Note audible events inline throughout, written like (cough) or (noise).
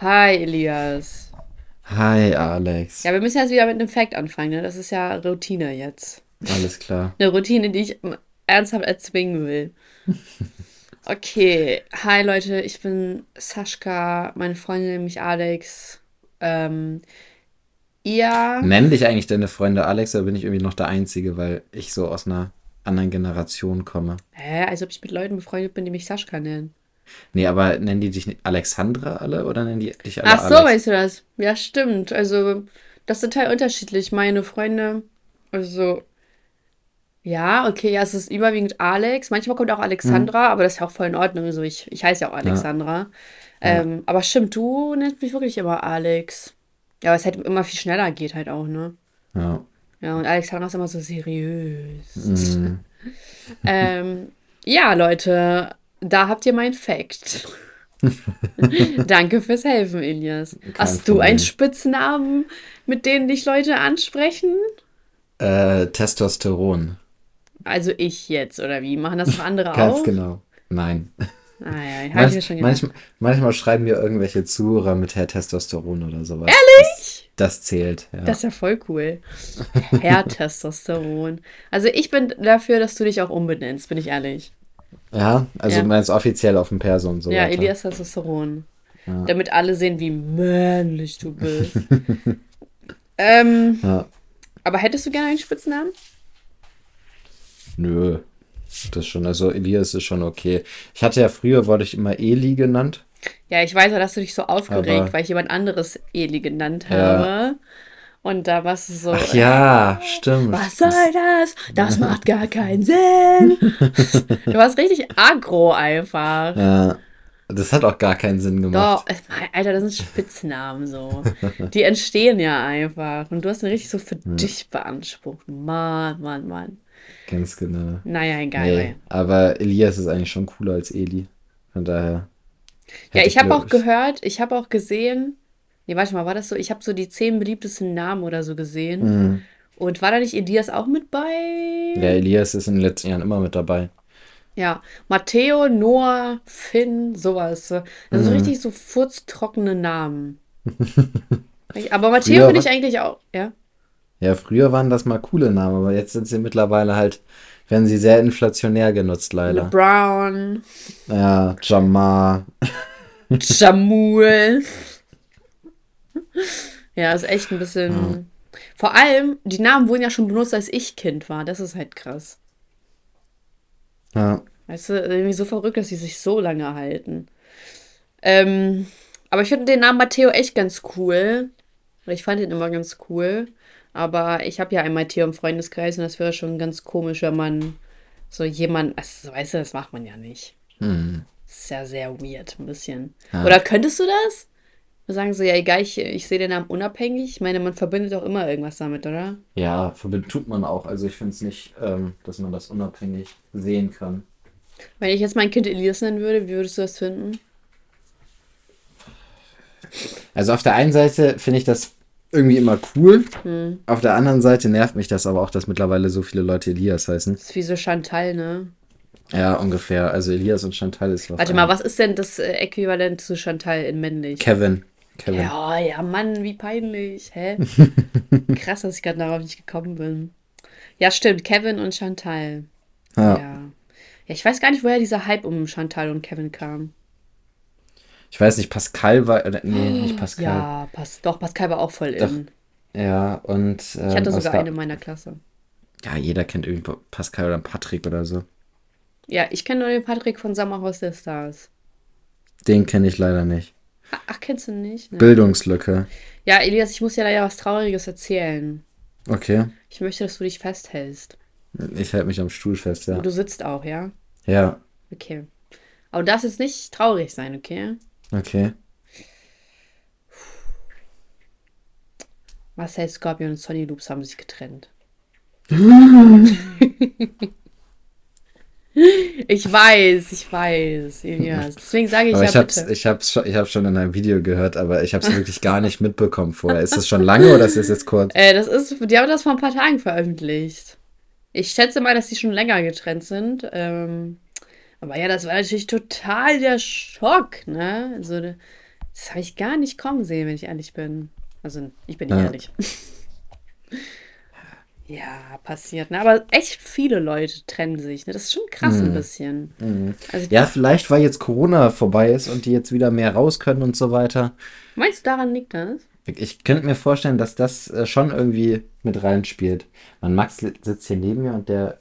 Hi, Elias. Hi, Alex. Ja, wir müssen jetzt wieder mit einem Fact anfangen, ne? Das ist ja Routine jetzt. Alles klar. Eine Routine, die ich ernsthaft erzwingen will. (laughs) Okay, hi Leute, ich bin Sascha, meine Freundin nennt mich Alex. Ähm, ihr. Nenn dich eigentlich deine Freunde Alex, oder bin ich irgendwie noch der Einzige, weil ich so aus einer anderen Generation komme? Hä, als ob ich mit Leuten befreundet bin, die mich Sascha nennen. Nee, aber nennen die dich Alexandra alle oder nennen die dich alle Ach so, Alex? weißt du das? Ja, stimmt. Also, das ist total unterschiedlich. Meine Freunde, also, ja, okay, ja, es ist überwiegend Alex. Manchmal kommt auch Alexandra, aber das ist ja auch voll in Ordnung. Also, ich, ich heiße ja auch Alexandra. Ähm, aber stimmt, du nennst mich wirklich immer Alex. Ja, weil es halt immer viel schneller geht halt auch, ne? Ja. Ja, und Alexandra ist immer so seriös. Mhm. (laughs) Ähm, ja, Leute, da habt ihr mein Fact. (laughs) Danke fürs Helfen, Elias. Hast du Problem. einen Spitznamen, mit denen dich Leute ansprechen? Äh, Testosteron. Also ich jetzt, oder wie? Machen das noch andere Ganz auch? genau. Nein. Ah ja, ich habe (laughs) Manch, mir schon gedacht. manchmal, manchmal schreiben mir irgendwelche Zuhörer mit Herr Testosteron oder sowas. Ehrlich? Das, das zählt, ja. Das ist ja voll cool. Herr (laughs) Testosteron. Also ich bin dafür, dass du dich auch umbenennst, bin ich ehrlich. Ja, also Ja. du meinst offiziell auf dem Perso und so Ja, weiter. Elias Testosteron. Damit alle sehen, wie männlich du bist. (laughs) ähm, Ja. aber hättest du gerne einen Spitznamen? Nö. Das schon, also Elias ist schon okay. Ich hatte ja früher, wurde ich immer Eli genannt. Ja, ich weiß ja, dass du dich so aufgeregt, Aber- weil ich jemand anderes Eli genannt Ja. habe. Und da warst du so. Ach ja, stimmt. Was soll das? Das (laughs) macht gar keinen Sinn. (laughs) du warst richtig aggro einfach. Ja, das hat auch gar keinen Sinn gemacht. Doch, Alter, das sind Spitznamen so. (laughs) Die entstehen ja einfach. Und du hast ihn richtig so für dich beansprucht. Mann, Mann, Mann. Ganz genau. Naja, egal. Nee, aber Elias ist eigentlich schon cooler als Eli. Von daher. Ja, ich habe auch gehört, ich habe auch gesehen, nee, warte mal, war das so? Ich habe so die zehn beliebtesten Namen oder so gesehen. Mhm. Und war da nicht Elias auch mit bei? Ja, Elias ist in den letzten Jahren immer mit dabei. Ja, Matteo, Noah, Finn, sowas. Das sind so richtig so furztrockene Namen. (laughs) Aber Matteo finde ich eigentlich auch, ja. Ja, früher waren das mal coole Namen, aber jetzt sind sie mittlerweile halt, werden sie sehr inflationär genutzt, leider. LeBron, Ja, Jamar. Jamul. (laughs) (laughs) Ja, ist echt ein bisschen. Vor allem, die Namen wurden ja schon benutzt, als ich Kind war. Das ist halt krass. Ja. Weißt du, irgendwie so verrückt, dass sie sich so lange halten. Ähm, aber ich finde den Namen Matteo echt ganz cool. Ich fand ihn immer ganz cool. Aber ich habe ja einen Matteo im Freundeskreis und das wäre schon ganz komisch, wenn man so jemand, also, weißt du, das macht man ja nicht. Hm. Das ist ja sehr weird, ein bisschen. Ja. Oder könntest du das? Wir sagen so, ja, egal, ich, ich sehe den Namen unabhängig. Ich meine, man verbindet auch immer irgendwas damit, oder? Ja, verbindet tut man auch. Also ich finde es nicht, ähm, dass man das unabhängig sehen kann. Wenn ich jetzt mein Kind Elias nennen würde, wie würdest du das finden? Also auf der einen Seite finde ich das irgendwie immer cool. Hm. Auf der anderen Seite nervt mich das aber auch, dass mittlerweile so viele Leute Elias heißen. Das ist wie so Chantal, ne? Ja, ungefähr. Also Elias und Chantal ist auf Warte mal, was ist denn das äh, Äquivalent zu Chantal in männlich? Kevin. Kevin. Ja, ja, Mann, wie peinlich. Hä? (laughs) Krass, dass ich gerade darauf nicht gekommen bin. Ja, stimmt, Kevin und Chantal. Ja. Ja. ja. ich weiß gar nicht, woher dieser Hype um Chantal und Kevin kam. Ich weiß nicht, Pascal war. Nee, nicht Pascal. Ja, Pas doch, Pascal war auch voll Doch, in. Ja, und. Ähm, Ich hatte aus sogar eine in meiner Klasse. Ja, jeder kennt irgendwie Pascal oder Patrick oder so. Ja, ich kenne nur den Patrick von Sommerhaus der Stars. Den kenne ich leider nicht. Ach, kennst du nicht? Ne? Bildungslücke. Ja, Elias, ich muss dir leider was Trauriges erzählen. Okay. Ich möchte, dass du dich festhältst. Ich halte mich am Stuhl fest, ja. Und du sitzt auch, ja? Ja, Okay. Aber du darfst jetzt nicht traurig sein, okay? okay. Marcel Scorpion und Sonny Loops haben sich getrennt. (laughs) (laughs) ich weiß, ich weiß, Elias. Deswegen sage ich Aber ja ich hab's, bitte. ich hab's schon, ich schon in einem Video gehört, aber ich hab's wirklich gar nicht mitbekommen vorher. Ist das schon lange oder ist das jetzt kurz? Äh, das ist, die haben das vor ein paar Tagen veröffentlicht. Ich schätze mal, dass die schon länger getrennt sind. Ähm, aber ja, das war natürlich total der Schock, ne? Also, Das habe ich gar nicht kommen sehen, wenn ich ehrlich bin. Also, ich bin Ja. ehrlich. (laughs) ja, passiert. Ne? Aber echt viele Leute trennen sich. Ne? Das ist schon krass ein bisschen. Also, Mhm. Ja, vielleicht, weil jetzt Corona vorbei ist und die jetzt wieder mehr raus können und so weiter. meinst du, daran liegt das? Ich könnte mir vorstellen, dass das äh, schon irgendwie mit reinspielt. Mein Max sitzt hier neben mir und der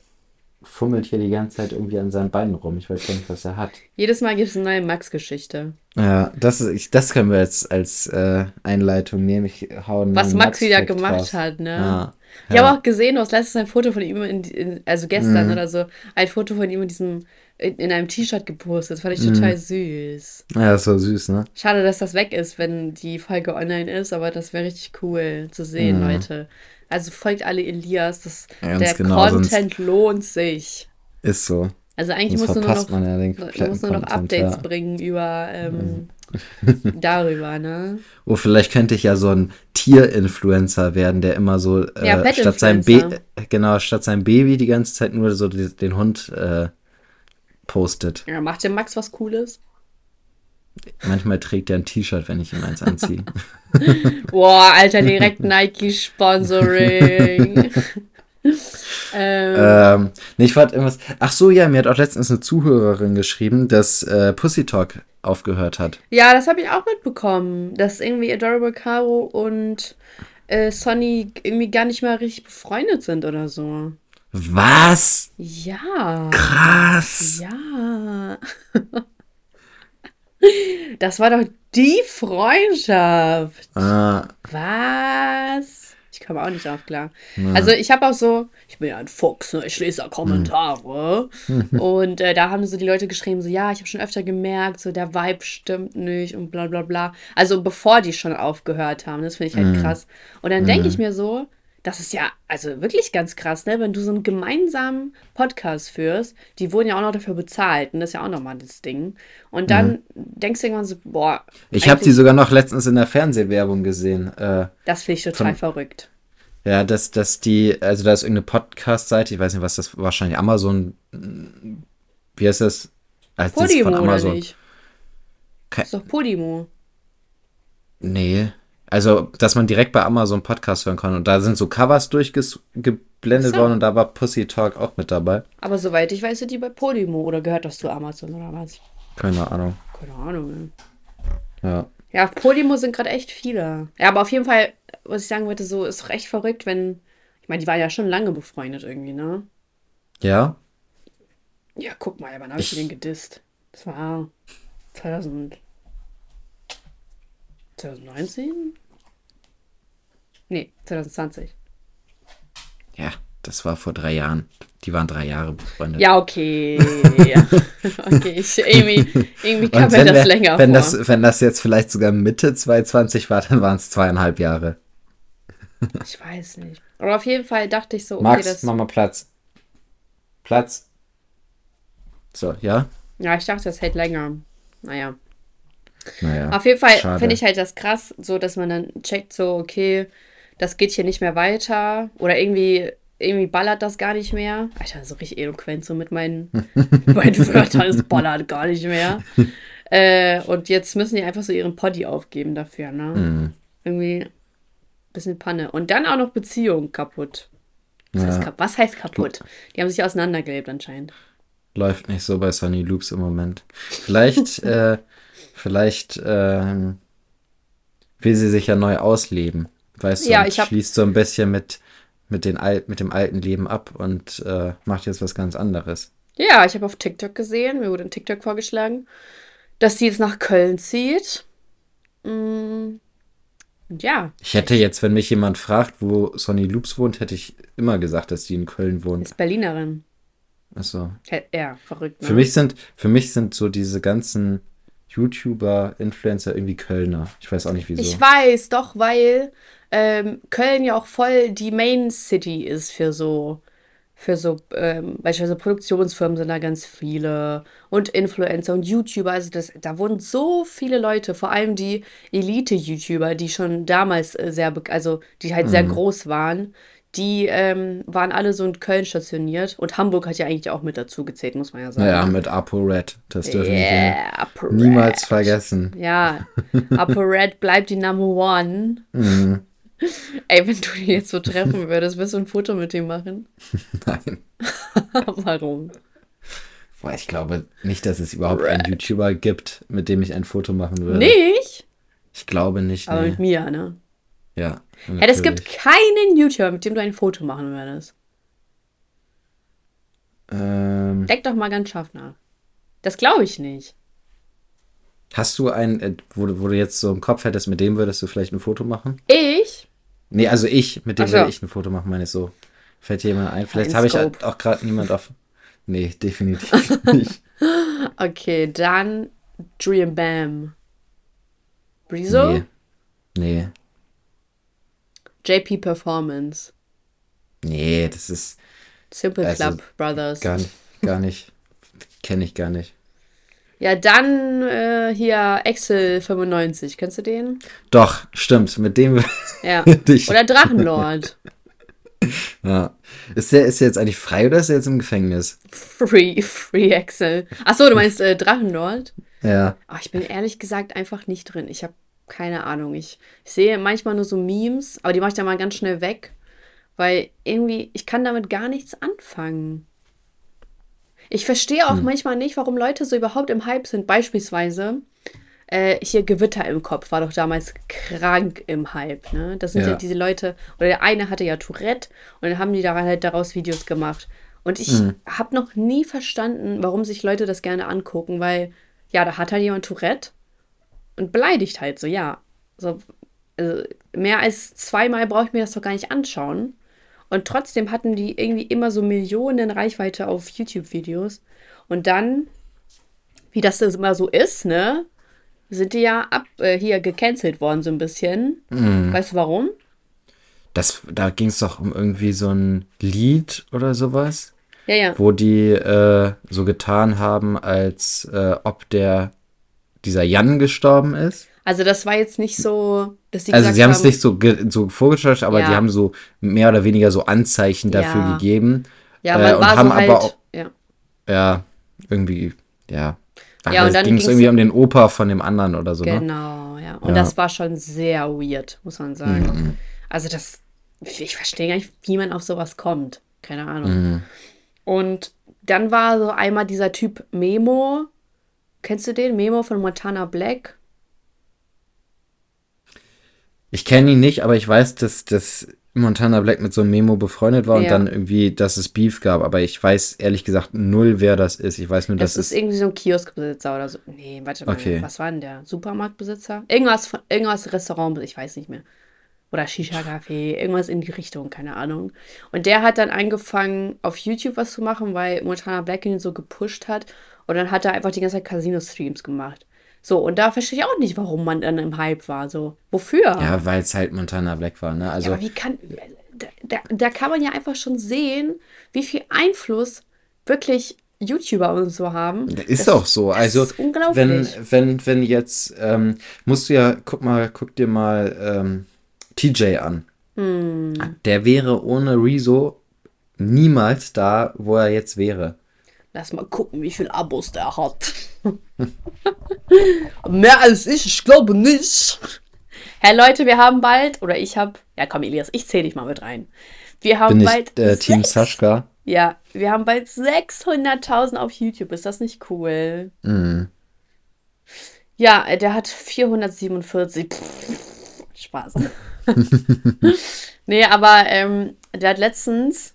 fummelt hier die ganze Zeit irgendwie an seinen Beinen rum. Ich weiß gar nicht, was er hat. Jedes Mal gibt es eine neue Max-Geschichte. Ja, das, ist, ich, das können wir jetzt als äh, Einleitung nehmen. Ich hau Was neuen Max wieder gemacht raus. hat, ne? Ja. Ich habe auch gesehen, du hast letztens ein Foto von ihm, in, in, also Mhm. gestern oder so, ein Foto von ihm in diesem, in, in einem T-Shirt gepostet. Das fand ich Mhm. total süß. Ja, das war süß, ne? Schade, dass das weg ist, wenn die Folge online ist, aber das wäre richtig cool zu sehen, Mhm. Leute. Also folgt alle Elias, das, Ganz der genau, Content lohnt sich. Ist so. Also eigentlich Sonst musst du nur noch, man ja musst nur noch Content, Updates ja. Mhm. bringen über ähm, (laughs) darüber, ne? Oh, vielleicht könnte ich ja so ein Tier-Influencer werden, der immer so äh, Ja, statt seinem Pet-Influencer. Ba- genau, statt seinem Baby die ganze Zeit nur so die, den Hund äh, postet. Ja, macht der Max was Cooles? Manchmal trägt er ein T-Shirt, wenn ich ihm eins anziehe. (laughs) Boah, Alter, direkt Nike-Sponsoring. (laughs) ähm, ähm, nee, ich wollte irgendwas. Ach so, ja, mir hat auch letztens eine Zuhörerin geschrieben, dass äh, Pussy Talk aufgehört hat. ja, das habe ich auch mitbekommen, dass irgendwie Adorable Caro und äh, Sonny irgendwie gar nicht mal richtig befreundet sind oder so. Was? Ja. Krass. Ja. (laughs) Das war doch die Freundschaft. Ah, Was? Ich komme auch nicht drauf klar. Also ich habe auch so, ich bin ja ein Fuchs, ne? ich lese da Kommentare. (laughs) und äh, da haben so die Leute geschrieben, so ja, ich habe schon öfter gemerkt, so der Vibe stimmt nicht und bla bla bla. Also bevor die schon aufgehört haben, das finde ich halt krass. Und dann denke ich mir so, das ist ja also wirklich ganz krass, ne? Wenn du so einen gemeinsamen Podcast führst, die wurden ja auch noch dafür bezahlt und das ist ja auch nochmal das Ding. Und dann denkst du irgendwann so, boah, ich habe die sogar noch letztens in der Fernsehwerbung gesehen. Äh, das finde ich total von- verrückt. Ja, dass, dass die, also da ist irgendeine Podcast-Seite, ich weiß nicht, was das wahrscheinlich Amazon, wie heißt das? Als das Podimo von oder Amazon. nicht? Ke- Das ist doch Podimo. Nee. Also, dass man direkt bei Amazon Podcast hören kann. Und da sind so Covers durchgeblendet so. worden und da war Pussy Talk auch mit dabei. Aber soweit ich weiß, sind die bei Podimo oder gehört das zu Amazon oder was? Keine Ahnung. Keine Ahnung. Ja. Ja, auf Podimo sind gerade echt viele. Ja, aber auf jeden Fall, was ich sagen wollte, so ist doch echt verrückt, wenn. Ich meine, die waren ja schon lange befreundet irgendwie, ne? Ja? Ja, guck mal, wann habe ich Ich- den gedisst? Das war 2000. 2019? Nee, 2020. Ja, das war vor drei Jahren. Die waren drei Jahre befreundet. Ja, okay. (laughs) okay, ich, irgendwie, irgendwie kam mir das wir- länger wenn, vor. das, wenn das jetzt vielleicht sogar Mitte 2020 war, dann waren es zweieinhalb Jahre. Ich weiß nicht. Aber auf jeden Fall dachte ich so, okay, Max, das. mach mal Platz. Platz. So, ja? Ja, ich dachte, das hält länger. Naja. Naja. Auf jeden Fall finde ich halt das krass, so dass man dann checkt, so, okay, das geht hier nicht mehr weiter. Oder irgendwie, irgendwie ballert das gar nicht mehr. Alter, so richtig eloquent, so mit meinen, (laughs) meinen Wörtern, es ballert gar nicht mehr. Äh, und jetzt müssen die einfach so ihren Poddy aufgeben dafür, ne? Mhm. Irgendwie bisschen Panne. Und dann auch noch Beziehung kaputt. Was, heißt, Ja. kap was heißt kaputt? Die haben sich auseinandergelebt anscheinend. Läuft nicht so bei Sunny Loops im Moment. Vielleicht, (laughs) äh, vielleicht ähm, will sie sich ja neu ausleben. Weißt du, Ja, ich hab- schließt so ein bisschen mit, mit, den Al mit dem alten Leben ab und äh, macht jetzt was ganz anderes. Ja, ich habe auf TikTok gesehen, mir wurde ein TikTok vorgeschlagen, dass sie jetzt nach Köln zieht. Mm, und ja, Ich hätte jetzt, wenn mich jemand fragt, wo Sonny Loops wohnt, hätte ich immer gesagt, dass die in Köln wohnt. ist Berlinerin. Achso. Ja, verrückt. Ne? Für mich sind, für mich sind so diese ganzen YouTuber, Influencer irgendwie Kölner. Ich weiß auch nicht wieso. Ich weiß, doch, weil ähm, Köln ja auch voll die Main City ist für so, für so, ähm, beispielsweise Produktionsfirmen sind da ganz viele und Influencer und YouTuber. Also das, da wurden so viele Leute, vor allem die Elite-YouTuber, die schon damals äh, sehr, also die halt sehr groß waren, die ähm, waren alle so in Köln stationiert. Und Hamburg hat ja eigentlich auch mit dazu gezählt, muss man ja sagen. Naja, mit ApoRed. Das dürfen Yeah, wir niemals vergessen. Ja, ApoRed bleibt die Number One. Mhm. (laughs) Ey, wenn du ihn jetzt so treffen würdest, wirst du ein Foto mit ihm machen? (laughs) Nein. (laughs) Warum? Boah, ich glaube nicht, dass es überhaupt einen YouTuber gibt, mit dem ich ein Foto machen würde. Nicht? Ich glaube nicht. Aber Nee. mit mir, ne? Ja. Ja, es gibt natürlich. keinen YouTuber, mit dem du ein Foto machen würdest. Ähm, Denk doch mal ganz scharf nach. Das glaube ich nicht. hast du ein, äh, wo, du- wo du jetzt so im Kopf hättest, mit dem würdest du vielleicht ein Foto machen? Ich? Nee, also ich, mit dem so. würde ich ein Foto machen, meine ich so. Fällt dir jemand ein? Vielleicht habe ich auch gerade niemand auf. Nee, definitiv (laughs) nicht. Okay, dann Dream Bam. Rezo? Nee. Nee. JP Performance. Nee, das ist Simple Also, Club Brothers. gar nicht. Gar nicht. Kenne ich gar nicht. Ja, dann äh, hier Excel 95. Kennst du den? Doch, stimmt. Mit dem (laughs) Ja. würde ich. Oder Drachenlord. (laughs) Ja. Ist der, ist der jetzt eigentlich frei oder ist er jetzt im Gefängnis? Free, Free Excel. Achso, du meinst äh, Drachenlord? Ja. Aber ich bin ehrlich gesagt einfach nicht drin. Ich habe keine Ahnung. Ich, ich sehe manchmal nur so Memes, aber die mache ich dann mal ganz schnell weg, weil irgendwie, ich kann damit gar nichts anfangen. Ich verstehe auch manchmal nicht, warum Leute so überhaupt im Hype sind. Beispielsweise, äh, hier Gewitter im Kopf war doch damals krank im Hype. Ne? Das sind ja. Ja. diese Leute, oder der eine hatte ja Tourette und dann haben die daran halt daraus Videos gemacht. Und ich habe noch nie verstanden, warum sich Leute das gerne angucken, weil ja, da hat halt jemand Tourette und beleidigt halt so, ja. So, also mehr als zweimal brauche ich mir das doch gar nicht anschauen. Und trotzdem hatten die irgendwie immer so Millionen Reichweite auf YouTube-Videos. Und dann, wie das immer so ist, ne, sind die ja ab äh, hier gecancelt worden so ein bisschen. Weißt du warum? Das, da ging es doch um irgendwie so ein Lied oder sowas, Ja, ja. wo die äh, so getan haben, als äh, ob der dieser Jan gestorben ist. Also das war jetzt nicht so, dass die Also sie haben es nicht so, so vorgestellt, aber Ja. die haben so mehr oder weniger so Anzeichen dafür Ja. gegeben. ja, äh, man und war haben so halt, aber auch- ja. Ja, irgendwie, ja. Ach, Ja, und es dann ging es irgendwie um den Opa von dem anderen oder so, ne? Genau, ja. Und das war schon sehr weird, muss man sagen. Mhm. Also das, ich verstehe gar nicht, wie man auf sowas kommt. Keine Ahnung. Mhm. Und dann war so einmal dieser Typ Memo. Kennst du den? Memo von Montana Black? Ich kenne ihn nicht, aber ich weiß, dass, dass Montana Black mit so einem Memo befreundet war und Ja. dann irgendwie, dass es Beef gab. Aber ich weiß ehrlich gesagt null, wer das ist. Ich weiß nur, Das, dass ist es. irgendwie so ein Kioskbesitzer oder so. Nee, warte mal. Okay. Was war denn der? Supermarktbesitzer? Irgendwas, von, irgendwas Restaurant, ich weiß nicht mehr. Oder Shisha-Café, irgendwas in die Richtung, keine Ahnung. Und der hat dann angefangen, auf YouTube was zu machen, weil Montana Black ihn so gepusht hat. Und dann hat er einfach die ganze Zeit Casino-Streams gemacht. So, und da verstehe ich auch nicht, warum man dann im Hype war. So, wofür? Ja, weil es halt Montana Black war, ne? Also, Ja, aber wie kann. Da, da, da kann man ja einfach schon sehen, wie viel Einfluss wirklich YouTuber und so haben. Ist Das- auch so. das Also, ist unglaublich. wenn, wenn, wenn jetzt, ähm, musst du ja, guck mal, guck dir mal ähm, TJ an. Hm. Der wäre ohne Rezo niemals da, wo er jetzt wäre. Lass mal gucken, wie viel Abos der hat. (laughs) Mehr als ich, ich glaube nicht. Hey Leute, wir haben bald, oder ich habe, ja komm Elias, ich zähle dich mal mit rein. Wir haben Bin bald ich äh, Team Sascha. Ja, wir haben bald 600.000 auf YouTube. Ist das nicht cool? Mhm. Ja, der hat 447. Pff, Spaß. (laughs) nee, aber ähm, der hat letztens.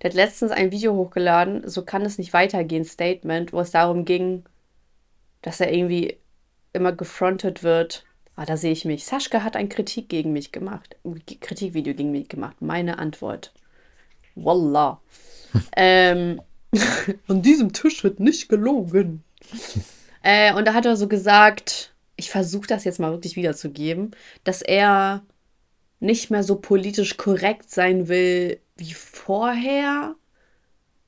Der hat letztens ein Video hochgeladen, so kann es nicht weitergehen, Statement, wo es darum ging, dass er irgendwie immer gefrontet wird. Ah, da sehe ich mich. Sascha hat ein Kritik gegen mich gemacht. ein Kritikvideo gegen mich gemacht. Meine Antwort. Wallah. (laughs) ähm, an diesem Tisch wird nicht gelogen. Äh, und da hat er so gesagt, ich versuche das jetzt mal wirklich wiederzugeben, dass er nicht mehr so politisch korrekt sein will wie vorher,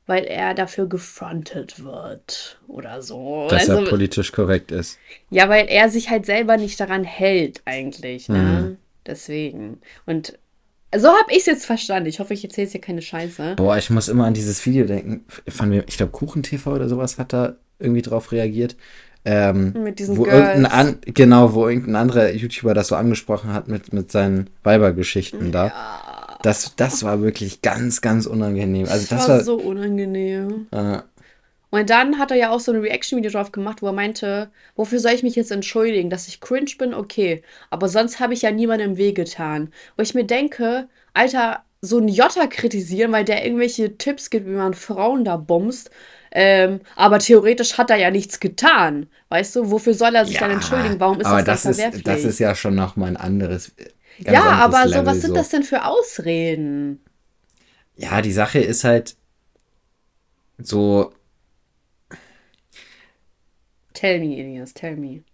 weil er dafür gefrontet wird oder so. Dass er Also, politisch korrekt ist. ja, weil er sich halt selber nicht daran hält eigentlich, ne? Mhm. Deswegen. Und So habe ich es jetzt verstanden. Ich hoffe, ich erzähle jetzt hier keine Scheiße. Boah, ich muss immer an dieses Video denken. Von ich glaube, KuchenTV oder sowas hat da irgendwie drauf reagiert. Ähm, Mit diesen wo Girls. an, genau, wo irgendein anderer YouTuber das so angesprochen hat mit, mit seinen Weibergeschichten da. Das, das war wirklich ganz, ganz unangenehm. Also Das, das war war, so unangenehm. äh, Und dann hat er ja auch so ein Reaction-Video drauf gemacht, wo er meinte, wofür soll ich mich jetzt entschuldigen? Dass ich cringe bin, okay. Aber sonst habe ich ja niemandem weh getan. Wo ich mir denke, Alter, so ein Jotta kritisieren, weil der irgendwelche Tipps gibt, wie man Frauen da bumst. Ähm, aber theoretisch hat er ja nichts getan. Weißt du, wofür soll er sich dann entschuldigen? Warum ist aber das, das ist, verwerflich? das ist ja schon noch mal ein anderes. ganz ja, aber so, Level, was sind das denn für Ausreden? Ja, die Sache ist halt so, Tell me, Elias, tell me.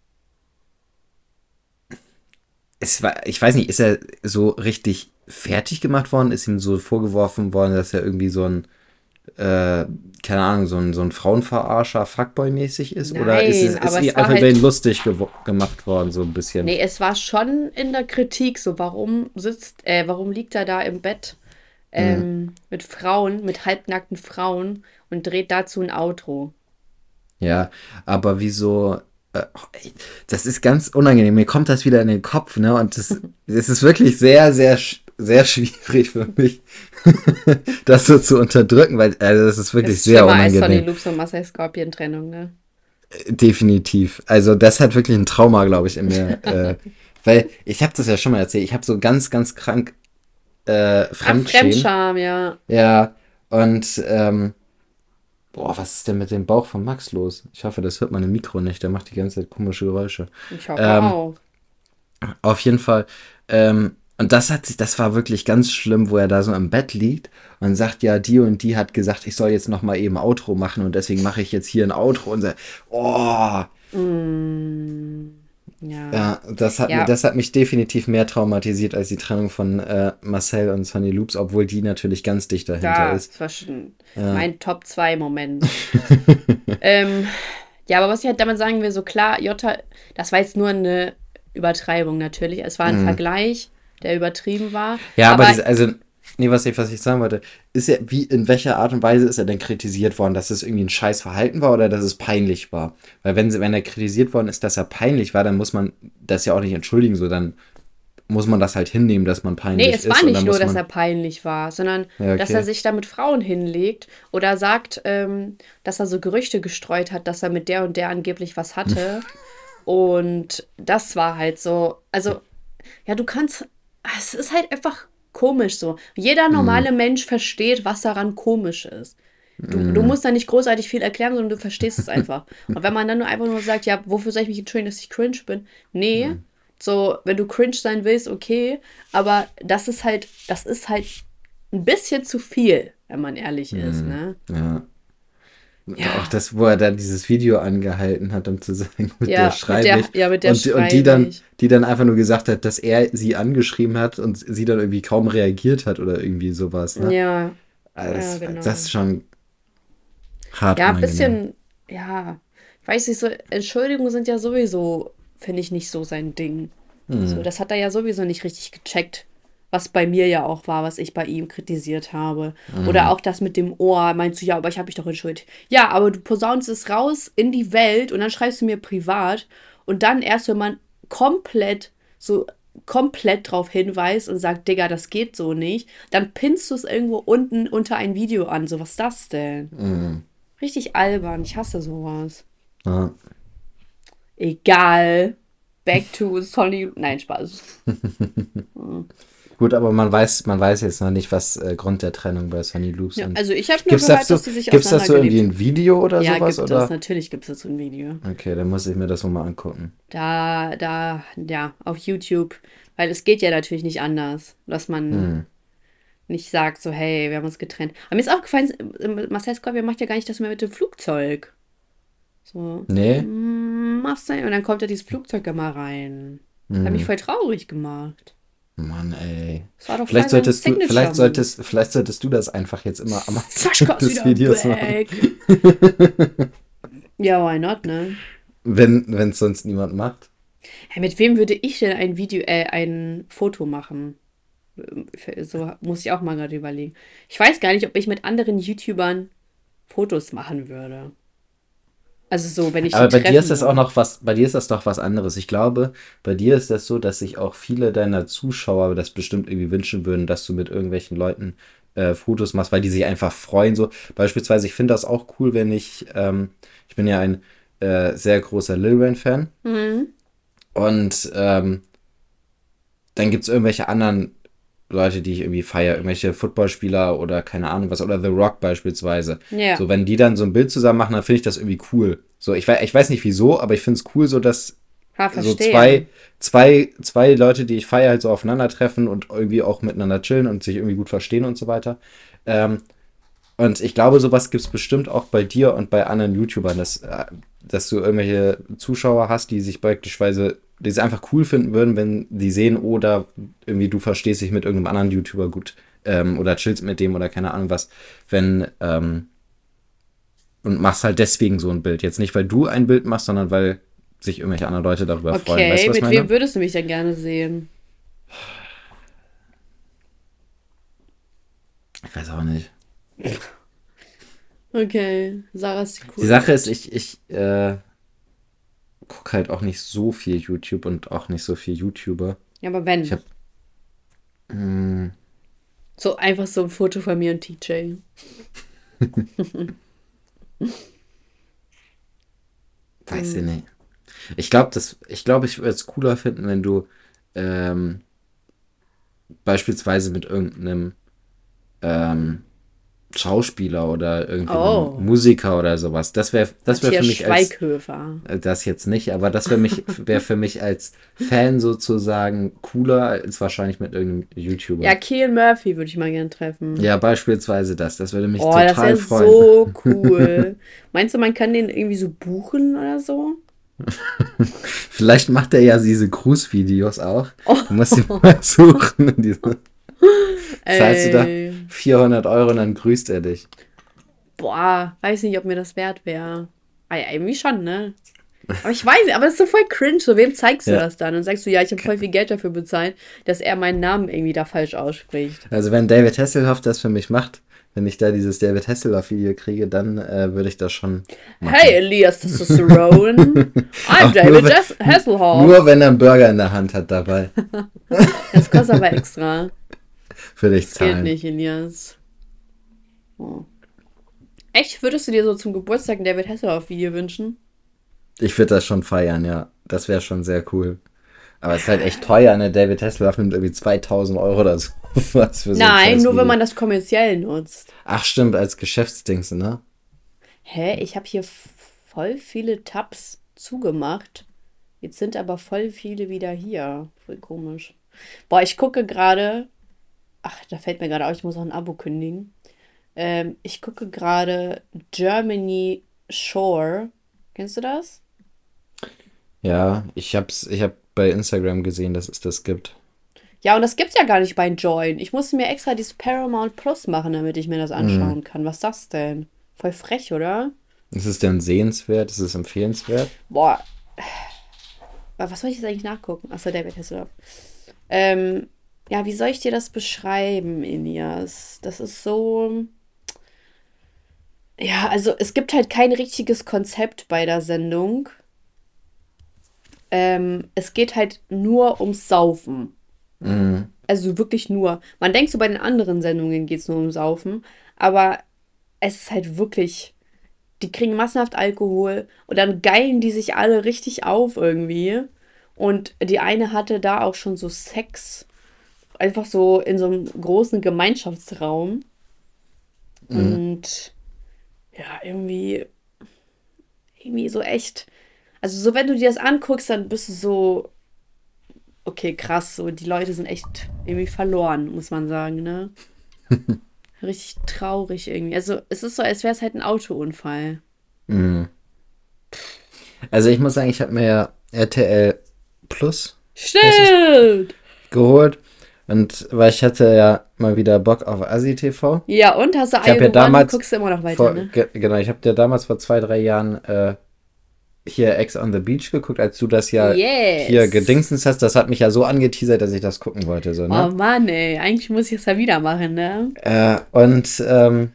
es war, ich weiß nicht, ist er so richtig fertig gemacht worden? Ist ihm so vorgeworfen worden, dass er irgendwie so ein, äh, keine Ahnung, so ein, so ein Frauenverarscher, Fuckboy-mäßig ist? Oder ist es, Nein, ist es einfach halt- lustig gemacht worden, so ein bisschen? Nee, es war schon in der Kritik so, warum sitzt, äh, warum liegt er da im Bett ähm, mit Frauen, mit halbnackten Frauen und dreht dazu ein Outro. Ja, aber wieso? äh, Das ist ganz unangenehm. Mir kommt das wieder in den Kopf, ne? Und das, (laughs) das ist wirklich sehr, sehr, sehr schwierig für mich, (laughs) das so zu unterdrücken, weil also das ist Das wirklich ist sehr schlimmer als Sonny unangenehm. Loops und Marcel Scorpion Trennung, ne? Definitiv. Also das hat wirklich ein Trauma, glaube ich, in mir. (laughs) äh, weil ich habe das ja schon mal erzählt. Ich habe so ganz, ganz krank äh, Ach, Fremdschämen. Fremdscham, ja. Ja, und ähm, boah, was ist denn mit dem Bauch von Max los? Ich hoffe, das hört man im Mikro nicht. Der macht die ganze Zeit komische Geräusche. Ich hoffe Ähm, auch. Auf jeden Fall. Ähm, und das hat sich, das war wirklich ganz schlimm, wo er da so im Bett liegt und sagt, ja, die und die hat gesagt, ich soll jetzt noch mal eben Outro machen und deswegen mache ich jetzt hier ein Outro und so, oh, Mm, ja. ja, das hat, Ja. Mir, das hat mich definitiv mehr traumatisiert als die Trennung von äh, Marcel und Sonny Loops, obwohl die natürlich ganz dicht dahinter Da, ist. das war schon Ja. mein Top 2 Moment. (laughs) (laughs) ähm, ja, aber was ich halt damit sagen will, so klar, Jota, das war jetzt nur eine Übertreibung natürlich. Es war ein Vergleich, der übertrieben war. Ja, aber, diese, also, nee, was ich, was ich sagen wollte, ist er, wie, in welcher Art und Weise ist er denn kritisiert worden, dass es irgendwie ein scheiß Verhalten war oder dass es peinlich war? Weil wenn, wenn er kritisiert worden ist, dass er peinlich war, dann muss man das ja auch nicht entschuldigen, so dann muss man das halt hinnehmen, dass man peinlich Nee, ist. es war nicht nur, dass er peinlich war, sondern Ja, okay. dass er sich da mit Frauen hinlegt oder sagt, ähm, dass er so Gerüchte gestreut hat, dass er mit der und der angeblich was hatte. (laughs) und das war halt so, also, ja, du kannst, es ist halt einfach komisch so. Jeder normale Mhm. Mensch versteht, was daran komisch ist. Du, Mhm. du musst da nicht großartig viel erklären, sondern du verstehst es einfach. (laughs) Und wenn man dann nur einfach nur sagt, ja, wofür soll ich mich entschuldigen, dass ich cringe bin? Nee, Mhm. so, wenn du cringe sein willst, okay, aber das ist halt, das ist halt ein bisschen zu viel, wenn man ehrlich ist, ne? ja. Ja. Auch das, wo er dann dieses Video angehalten hat, um zu sagen, mit Ja, der schreibe ich. ja, mit der und, die- und die dann, die dann einfach nur gesagt hat, dass er sie angeschrieben hat und sie dann irgendwie kaum reagiert hat oder irgendwie sowas. Ne? Ja, Also das, ja, genau. das ist schon hart. ja, ein bisschen, ja, ich weiß nicht, so Entschuldigungen sind ja sowieso, finde ich, nicht so sein Ding. Hm. So, das hat er ja sowieso nicht richtig gecheckt, was bei mir ja auch war, was ich bei ihm kritisiert habe. Hm. Oder auch das mit dem Ohr, meinst du, ja, aber ich habe mich doch entschuldigt. Ja, aber du posaunst es raus in die Welt und dann schreibst du mir privat und dann erst, wenn man komplett so komplett drauf hinweist und sagt, Digga, das geht so nicht, dann pinnst du es irgendwo unten unter ein Video an. So, was ist das denn? Mhm. Richtig albern. Ich hasse sowas. Ja. Egal. Back to Sonny. Nein, Spaß. (laughs) Gut, aber man weiß, man weiß jetzt noch nicht, was äh, Grund der Trennung bei Sonny Loops Ja, ist. also ich habe nur Gibt's gehört, dazu, dass die sich gibt's dazu irgendwie auseinandergelebt ein Video oder Ja, sowas? gibt oder? es. Natürlich gibt es dazu ein Video. Okay, dann muss ich mir das nochmal angucken. Da, da, ja, auf YouTube. Weil es geht ja natürlich nicht anders, dass man Hm. nicht sagt, so, hey, wir haben uns getrennt. Aber mir ist aufgefallen, äh, Marcel Scorpion macht ja gar nicht das mehr mit dem Flugzeug. So, Nee? Marcel, und dann kommt ja dieses Flugzeug immer rein. Hm. Hat mich voll traurig gemacht. Mann, ey. Das war doch Vielleicht solltest, du, Signature vielleicht, solltest, vielleicht solltest du das einfach jetzt immer am Anfang des Videos machen. back. (laughs) ja, why not, ne? Wenn es sonst niemand macht. Hey, mit wem würde ich denn ein Video, äh, ein Foto machen? So muss ich auch mal gerade überlegen. Ich weiß gar nicht, ob ich mit anderen YouTubern Fotos machen würde. Also so, wenn ich Aber bei dir ist das auch noch was, bei dir ist das doch was anderes. Ich glaube, bei dir ist das so, dass sich auch viele deiner Zuschauer das bestimmt irgendwie wünschen würden, dass du mit irgendwelchen Leuten äh, Fotos machst, weil die sich einfach freuen. So beispielsweise, ich finde das auch cool, wenn ich, ähm, ich bin ja ein äh, sehr großer Lil Wayne-Fan. Mhm. Und ähm, dann gibt es irgendwelche anderen Leute, die ich irgendwie feiere, irgendwelche Footballspieler oder keine Ahnung was, oder The Rock beispielsweise. Ja. So, wenn die dann so ein Bild zusammen machen, dann finde ich das irgendwie cool. So, ich, ich weiß nicht wieso, aber ich finde es cool, so dass ha, so zwei, zwei, zwei Leute, die ich feiere, halt so aufeinandertreffen und irgendwie auch miteinander chillen und sich irgendwie gut verstehen und so weiter. Ähm, und ich glaube, sowas gibt es bestimmt auch bei dir und bei anderen YouTubern, dass, äh, dass du irgendwelche Zuschauer hast, die sich praktischweise die es einfach cool finden würden, wenn die sehen, oder irgendwie du verstehst dich mit irgendeinem anderen YouTuber gut ähm, oder chillst mit dem oder keine Ahnung was, wenn ähm, und machst halt deswegen so ein Bild. Jetzt nicht, weil du ein Bild machst, sondern weil sich irgendwelche anderen Leute darüber okay, freuen. Weißt mit wem würdest du mich denn gerne sehen? Ich weiß auch nicht. Okay, Sarah ist cool. Die Sache ist, ich, ich, äh, gucke halt auch nicht so viel YouTube und auch nicht so viel YouTuber. Ja, aber wenn. Ich hab, mm, so einfach so ein Foto von mir und TJ. (laughs) Weiß ich nicht. Ich glaube, das, ich glaube, ich würde es cooler finden, wenn du ähm, beispielsweise mit irgendeinem ähm, Schauspieler oder irgendwie oh. Musiker oder sowas. Das wäre das wäre für mich als das jetzt nicht, aber das wäre mich (laughs) wäre für mich als Fan sozusagen cooler als wahrscheinlich mit irgendeinem YouTuber. Ja, Kean Murphy würde ich mal gerne treffen. Ja, beispielsweise das. Das würde mich oh, total das freuen. so (laughs) cool. Meinst du, man kann den irgendwie so buchen oder so? (laughs) Vielleicht macht er ja diese Cruise-Videos auch. Oh. Du musst ihn mal suchen. Diese Zahlst du da 400 Euro und dann grüßt er dich. Boah, weiß nicht, ob mir das wert wäre. Ah, ja, irgendwie schon, ne? Aber ich weiß nicht, aber es ist so voll cringe. So, wem zeigst du ja. das dann? Und sagst du, ja, ich habe voll viel Geld dafür bezahlt, dass er meinen Namen irgendwie da falsch ausspricht. Also, wenn David Hasselhoff das für mich macht, wenn ich da dieses David Hasselhoff-Video kriege, dann äh, würde ich das schon. Machen. Hey, Elias Testosterone. (laughs) I'm David wenn, Hasselhoff. Nur wenn er einen Burger in der Hand hat dabei. (laughs) das kostet aber extra für dich zahlen. Geht nicht, Elias. Oh. Echt? Würdest du dir so zum Geburtstag ein David Hasselhoff-Video wünschen? Ich würde das schon feiern, ja. Das wäre schon sehr cool. Aber es ist halt echt teuer, ne? David Hasselhoff nimmt irgendwie 2000 Euro oder (laughs) so. Was für so Nein, nur wenn man das kommerziell nutzt. Ach, stimmt, als Geschäftsdings, ne? Hä? Ich habe hier voll viele Tabs zugemacht. Jetzt sind aber voll viele wieder hier. Voll komisch. Boah, ich gucke gerade ach, da fällt mir gerade auf, ich muss auch ein Abo kündigen. Ähm, ich gucke gerade Germany Shore. Kennst du das? Ja, ich hab's, ich hab bei Instagram gesehen, dass es das gibt. Ja, und das gibt's ja gar nicht bei Join. Ich musste mir extra dieses Paramount Plus machen, damit ich mir das anschauen mhm. kann. Was ist das denn? Voll frech, oder? Ist es denn sehenswert? Ist es empfehlenswert? Boah. Was soll ich jetzt eigentlich nachgucken? Achso, David Hasselhoff. Ähm, ja, wie soll ich dir das beschreiben, Elias? Das ist so. Ja, also es gibt halt kein richtiges Konzept bei der Sendung. Ähm, es geht halt nur ums Saufen. Mhm. Also wirklich nur. Man denkt so bei den anderen Sendungen geht es nur ums Saufen, aber es ist halt wirklich. Die kriegen massenhaft Alkohol und dann geilen die sich alle richtig auf irgendwie. Und die eine hatte da auch schon so Sex einfach so in so einem großen Gemeinschaftsraum. Mhm. Und ja, irgendwie, irgendwie so echt. Also, so wenn du dir das anguckst, dann bist du so, okay, krass, so die Leute sind echt irgendwie verloren, muss man sagen, ne? (laughs) Richtig traurig irgendwie. Also, es ist so, als wäre es halt ein Autounfall. Mhm. Also, ich muss sagen, ich habe mir ja RTL Plus Stimmt. geholt. Und weil ich hatte ja mal wieder Bock auf Asi TV. Ja, und hast du ich ja damals, guckst du immer noch weiter, vor, ne? Ge genau, ich habe dir damals vor zwei, drei Jahren äh, hier Ex on the Beach geguckt, als du das ja Yes. hier gedingsens hast. Das hat mich ja so angeteasert, dass ich das gucken wollte. So, ne? Oh Mann, ey. Eigentlich muss ich es ja wieder machen, ne? Äh, und ähm,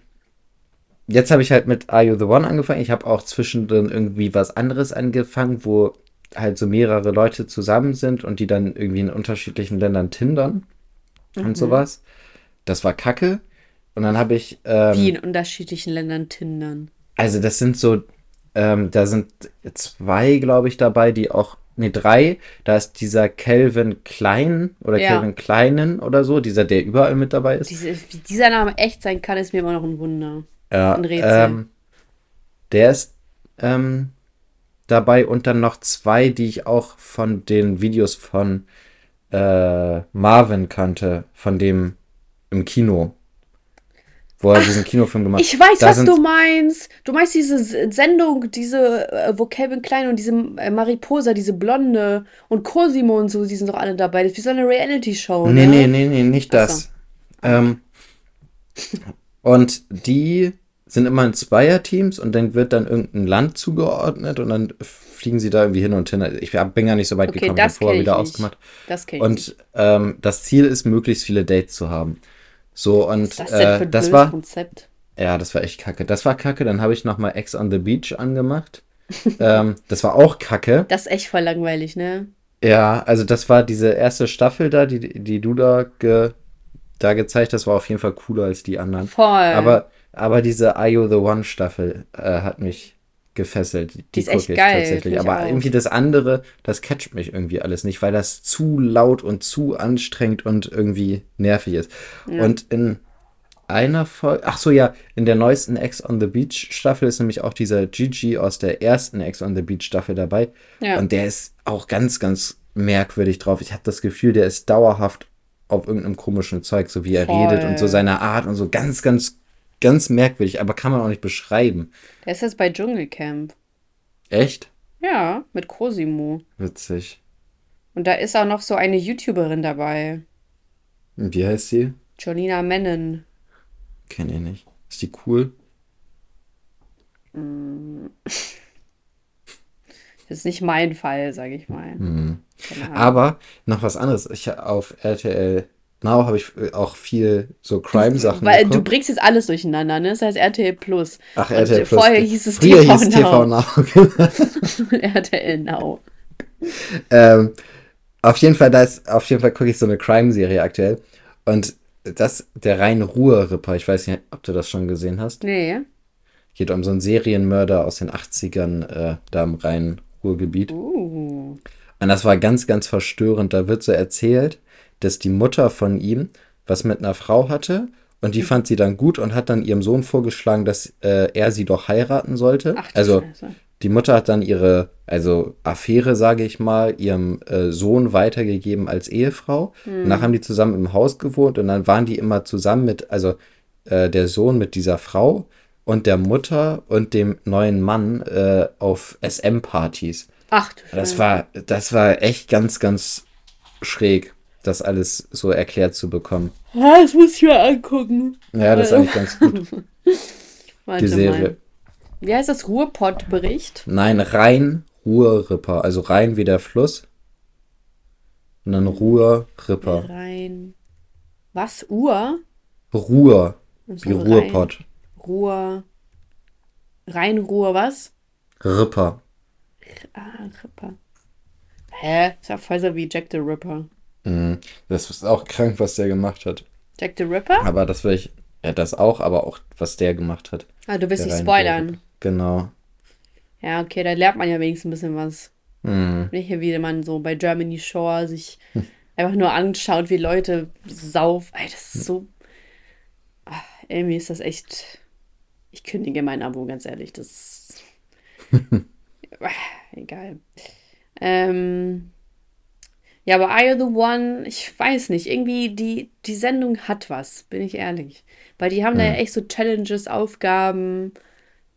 jetzt habe ich halt mit Are You the One angefangen. Ich habe auch zwischendrin irgendwie was anderes angefangen, wo halt so mehrere Leute zusammen sind und die dann irgendwie in unterschiedlichen Ländern tindern Mhm. und sowas. Das war kacke. Und dann habe ich. Ähm, Wie in unterschiedlichen Ländern tindern. also das sind so, ähm, da sind zwei, glaube ich, dabei, die auch, nee, drei. Da ist dieser Calvin Klein oder Ja. Calvin Kleinen oder so, dieser, der überall mit dabei ist. Diese, wie dieser Name echt sein kann, ist mir immer noch ein Wunder. Ja, ein Rätsel. ähm, der ist ähm, dabei und dann noch zwei, die ich auch von den Videos von äh, Marvin kannte, von dem im Kino. Wo er diesen Kinofilm gemacht Ich weiß, Da was du meinst. Du meinst diese Sendung, diese, äh, wo Calvin Klein und diese äh, Mariposa, diese Blonde und Cosimo und so, die sind doch alle dabei. Das ist wie so eine Reality-Show. Nee, ne? nee, nee, nee, nicht Ach das. Ähm, und die sind immer in Zweierteams und dann wird dann irgendein Land zugeordnet und dann fliegen sie da irgendwie hin und hin. Also Ich bin gar nicht so weit Okay, gekommen, ich das vorher ich wieder nicht. ausgemacht. Das ich. Und ähm, das Ziel ist, möglichst viele Dates zu haben. So, und Was ist das denn für äh, ein das war, Konzept? ja, das war echt kacke. Das war kacke, dann habe ich nochmal Ex on the Beach angemacht. (laughs) ähm, das war auch kacke. Das ist echt voll langweilig, ne? Ja, also das war diese erste Staffel da, die, die du da, ge, da gezeigt hast, war auf jeden Fall cooler als die anderen. Voll. Aber, aber diese Are You the One Staffel äh, hat mich gefesselt. Die, ist echt gucke ich geil, tatsächlich. Aber auch. irgendwie das andere, das catcht mich irgendwie alles nicht, weil das zu laut und zu anstrengend und irgendwie nervig ist. Und in einer Folge, ach so ja, in der neuesten Ex on the Beach Staffel ist nämlich auch dieser Gigi aus der ersten Ex on the Beach Staffel dabei. Ja. Und der ist auch ganz, ganz merkwürdig drauf. Ich habe das Gefühl, der ist dauerhaft auf irgendeinem komischen Zeug, so wie er Voll. redet und so seine Art und so ganz, ganz, ganz merkwürdig, aber kann man auch nicht beschreiben. Der ist jetzt bei Dschungelcamp. Echt? Ja, mit Cosimo. Witzig. Und da ist auch noch so eine YouTuberin dabei. Wie heißt sie? Jolina Mennen. Kenne ich nicht. Ist die cool? Das (laughs) ist nicht mein Fall, sag ich mal. Ahnung. Aber noch was anderes. Ich auf RTL Now habe ich äh, auch viel so Crime-Sachen Weil du geguckt. bringst jetzt alles durcheinander, ne? Das heißt RTL Plus. Ach, Und RTL Plus. Vorher hieß es Früher TV hieß TV Now. (laughs) RTL Now. ähm, auf jeden Fall, da ist, auf jeden Fall gucke ich so eine Crime-Serie aktuell. Und das, der Rhein-Ruhr-Ripper, ich weiß nicht, ob du das schon gesehen hast. Nee. Geht um so einen Serienmörder aus den 80ern, äh, da im Rhein-Ruhr-Gebiet. Uh. Und das war ganz, ganz verstörend. Da wird so erzählt, dass die Mutter von ihm was mit einer Frau hatte und Hm. die fand sie dann gut und hat dann ihrem Sohn vorgeschlagen, dass äh, er sie doch heiraten sollte. Ach, also Scheiße. die Mutter hat dann ihre, also Affäre, sage ich mal, ihrem äh, Sohn weitergegeben als Ehefrau. Hm. Danach haben die zusammen im Haus gewohnt und dann waren die immer zusammen mit, also äh, der Sohn mit dieser Frau und der Mutter und dem neuen Mann äh, auf SM-Partys. Ach du Das war, das war echt ganz, ganz schräg, das alles so erklärt zu bekommen. Das muss ich mir angucken. Ja, das ist eigentlich ganz gut, (laughs) Warte die Serie. mal. Wie heißt das? Ruhrpott-Bericht? Nein, Rhein, Ruhr-Ripper. Also Rhein wie der Fluss. Und dann Ruhr-Ripper. Rein. Was? Uhr? Ruhr, So, wie Ruhrpott. Ruhr. Rhein-Ruhr, was? Ripper. Ah, Ripper. Hä? Ist ja voll so wie Jack the Ripper. Mhm. Das ist auch krank, was der gemacht hat. Jack the Ripper? Aber das will ich, ja, das auch, aber auch, was der gemacht hat. Ah, du willst nicht spoilern. Genau. Ja, okay, da lernt man ja wenigstens ein bisschen was. Mhm. Nicht wie man so bei Germany Shore sich einfach nur anschaut, wie Leute saufen. Ey, das ist so. Ah, Irgendwie ist das echt. Ich kündige mein Abo, ganz ehrlich. Das. (laughs) Ah, Egal. Ähm. Ja, aber Are You the One? Ich weiß nicht. Irgendwie, die, die Sendung hat was, bin ich ehrlich. Weil die haben da ja echt so Challenges, Aufgaben.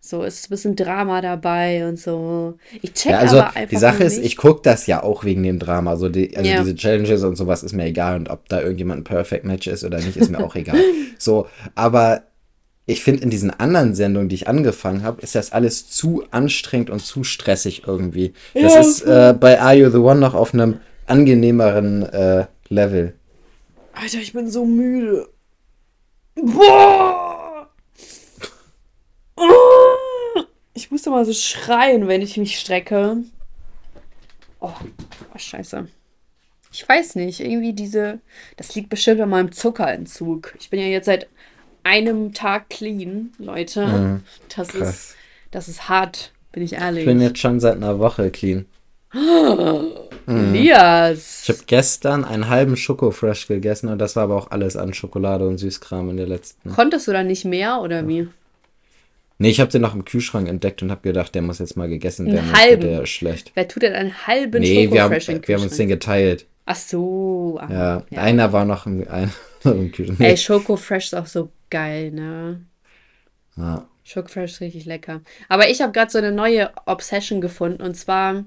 So ist ein bisschen Drama dabei und so. Ich check Ja, also aber einfach die Sache ist, ich gucke das ja auch wegen dem Drama. So die, also Ja. diese Challenges und sowas ist mir egal und ob da irgendjemand ein Perfect Match ist oder nicht, ist mir auch egal. (laughs) So, aber ich finde, in diesen anderen Sendungen, die ich angefangen habe, ist das alles zu anstrengend und zu stressig irgendwie. Das Ja, ist äh, bei Are You the One noch auf einem angenehmeren äh, Level. Alter, ich bin so müde. Boah! Ich musste mal so schreien, wenn ich mich strecke. Oh, oh, scheiße. Ich weiß nicht, irgendwie diese. Das liegt bestimmt an meinem Zuckerentzug. Ich bin ja jetzt seit einem Tag clean, Leute. Mhm, das, ist, das ist hart, bin ich ehrlich. Ich bin jetzt schon seit einer Woche clean. (gasps) Elias. Ich habe gestern einen halben Schokofresh gegessen und das war aber auch alles an Schokolade und Süßkram in der letzten. Konntest du da nicht mehr oder wie? Nee, ich habe den noch im Kühlschrank entdeckt und habe gedacht, der muss jetzt mal gegessen Einen werden. sonst halben? Der ist schlecht. Wer tut denn einen halben Nee, wir haben, Schokofresh in den wir haben uns den geteilt. Ach so. ah, Ja, einer war noch im, (laughs) ein, im Kühlschrank. Ey, Schokofresh ist auch so geil, ne? Ja. Schokofresh ist richtig lecker. Aber ich habe gerade so eine neue Obsession gefunden und zwar.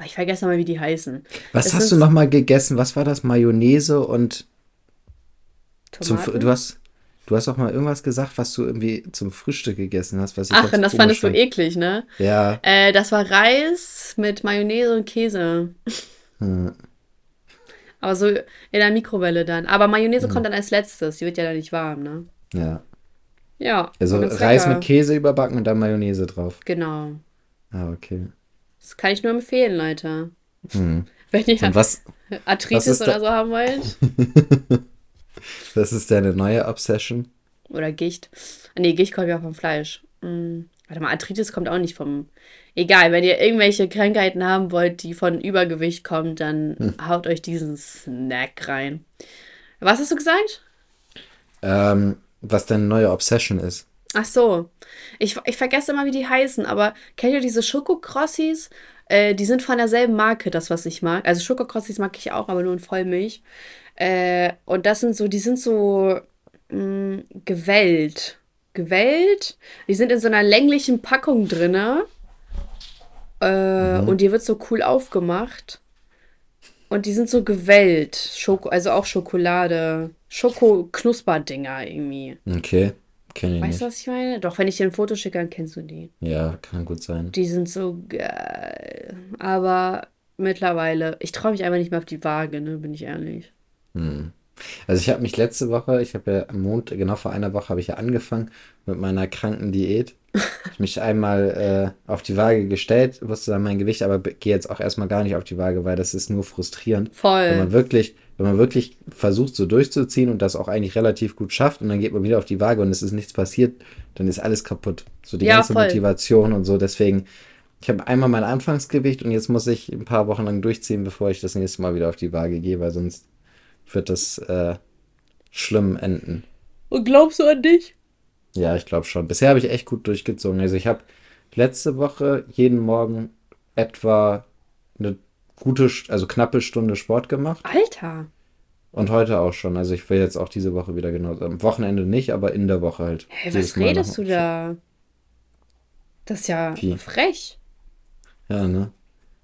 Oh, ich vergesse mal, wie die heißen. Was Das hast du noch mal gegessen? Was war das? Mayonnaise und zum, Tomaten? du hast du hast auch mal irgendwas gesagt, was du irgendwie zum Frühstück gegessen hast, was ich Ach, und das fandest du fand. eklig, ne? Ja, Äh, das war Reis mit Mayonnaise und Käse. Hm. Aber so in der Mikrowelle dann. Aber Mayonnaise Hm. kommt dann als letztes. Die wird ja dann nicht warm, ne? ja. Ja. Also Reis lecker. mit Käse überbacken und dann Mayonnaise drauf. Genau. Ah, okay. Das kann ich nur empfehlen, Leute. Hm. (laughs) Wenn ihr Und was, Arthritis was oder so haben wollt. (laughs) was ist deine neue Obsession? Oder Gicht. Nee, Gicht kommt ja vom Fleisch. Hm. Warte mal, Arthritis kommt auch nicht vom. Egal, wenn ihr irgendwelche Krankheiten haben wollt, die von Übergewicht kommen, dann Hm. haut euch diesen Snack rein. Was hast du gesagt? Ähm, was deine neue Obsession ist. Ach so. Ich, ich vergesse immer, wie die heißen, aber kennt ihr diese Schokokrossis? Äh, die sind von derselben Marke, das, was ich mag. Also Schokokrossis mag ich auch, aber nur in Vollmilch. Äh, und das sind so, die sind so mh, gewellt. Gewellt? Die sind in so einer länglichen Packung drinne. Äh, Und die wird so cool aufgemacht. Und die sind so gewellt. Schoko, also auch Schokolade. Schoko-Knusperdinger irgendwie. Okay, kenne ich Weißt nicht. du, was ich meine? Doch, wenn ich dir ein Foto schicke, dann kennst du die. Ja, kann gut sein. Die sind so geil. Aber mittlerweile, ich traue mich einfach nicht mehr auf die Waage, ne, bin ich ehrlich. Hm. Also ich habe mich letzte Woche, ich habe ja am Montag, genau vor einer Woche habe ich ja angefangen mit meiner kranken Diät. (laughs) Ich habe mich einmal äh, auf die Waage gestellt, wusste dann mein Gewicht, aber be- gehe jetzt auch erstmal gar nicht auf die Waage, weil das ist nur frustrierend. Wenn Voll. man wirklich, wenn man wirklich versucht, so durchzuziehen und das auch eigentlich relativ gut schafft und dann geht man wieder auf die Waage und es ist nichts passiert, dann ist alles kaputt. So die Ja, ganze voll. Motivation und so. Deswegen, ich habe einmal mein Anfangsgewicht und jetzt muss ich ein paar Wochen lang durchziehen, bevor ich das nächste Mal wieder auf die Waage gehe, weil sonst wird das äh, schlimm enden. Und glaubst du an dich? Ja, ich glaube schon. Bisher habe ich echt gut durchgezogen. Also ich habe letzte Woche jeden Morgen etwa gute, also knappe Stunde Sport gemacht. Alter. Und heute auch schon. Also ich will jetzt auch diese Woche wieder genauso. Am Wochenende nicht, aber in der Woche halt. Hey, was redest du da? Das ist ja Wie? frech. Ja, ne?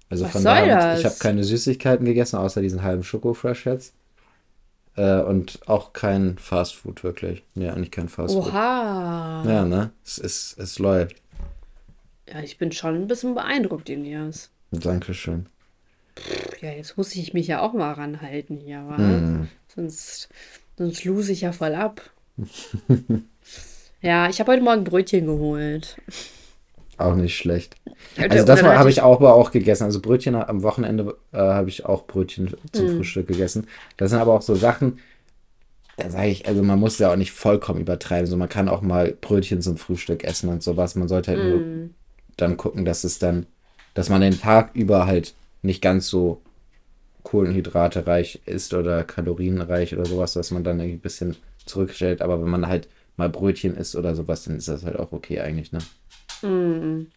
Also Was von soll daher, das? ich habe keine Süßigkeiten gegessen, außer diesen halben Schokofresh jetzt. Äh, und auch kein Fastfood, wirklich. Nee, eigentlich kein Fastfood. Oha. Ja, ne? Es, ist, es läuft. Ja, ich bin schon ein bisschen beeindruckt, Elias. Dankeschön. Ja, jetzt muss ich mich ja auch mal ranhalten hier, wa? Hm. Sonst, sonst lose ich ja voll ab. ja, ich habe heute Morgen Brötchen geholt. Auch nicht schlecht. Also das habe ich auch, aber auch gegessen. Also Brötchen am Wochenende äh, habe ich auch Brötchen zum Mhm. Frühstück gegessen. Das sind aber auch so Sachen, da sage ich, also man muss ja auch nicht vollkommen übertreiben. So man kann auch mal Brötchen zum Frühstück essen und sowas. Man sollte halt nur Mm, dann gucken, dass es dann, dass man den Tag über halt nicht ganz so Kohlenhydrate reich ist oder kalorienreich oder sowas, dass man dann ein bisschen zurückstellt. Aber wenn man halt mal Brötchen isst oder sowas, dann ist das halt auch okay eigentlich, ne? mm.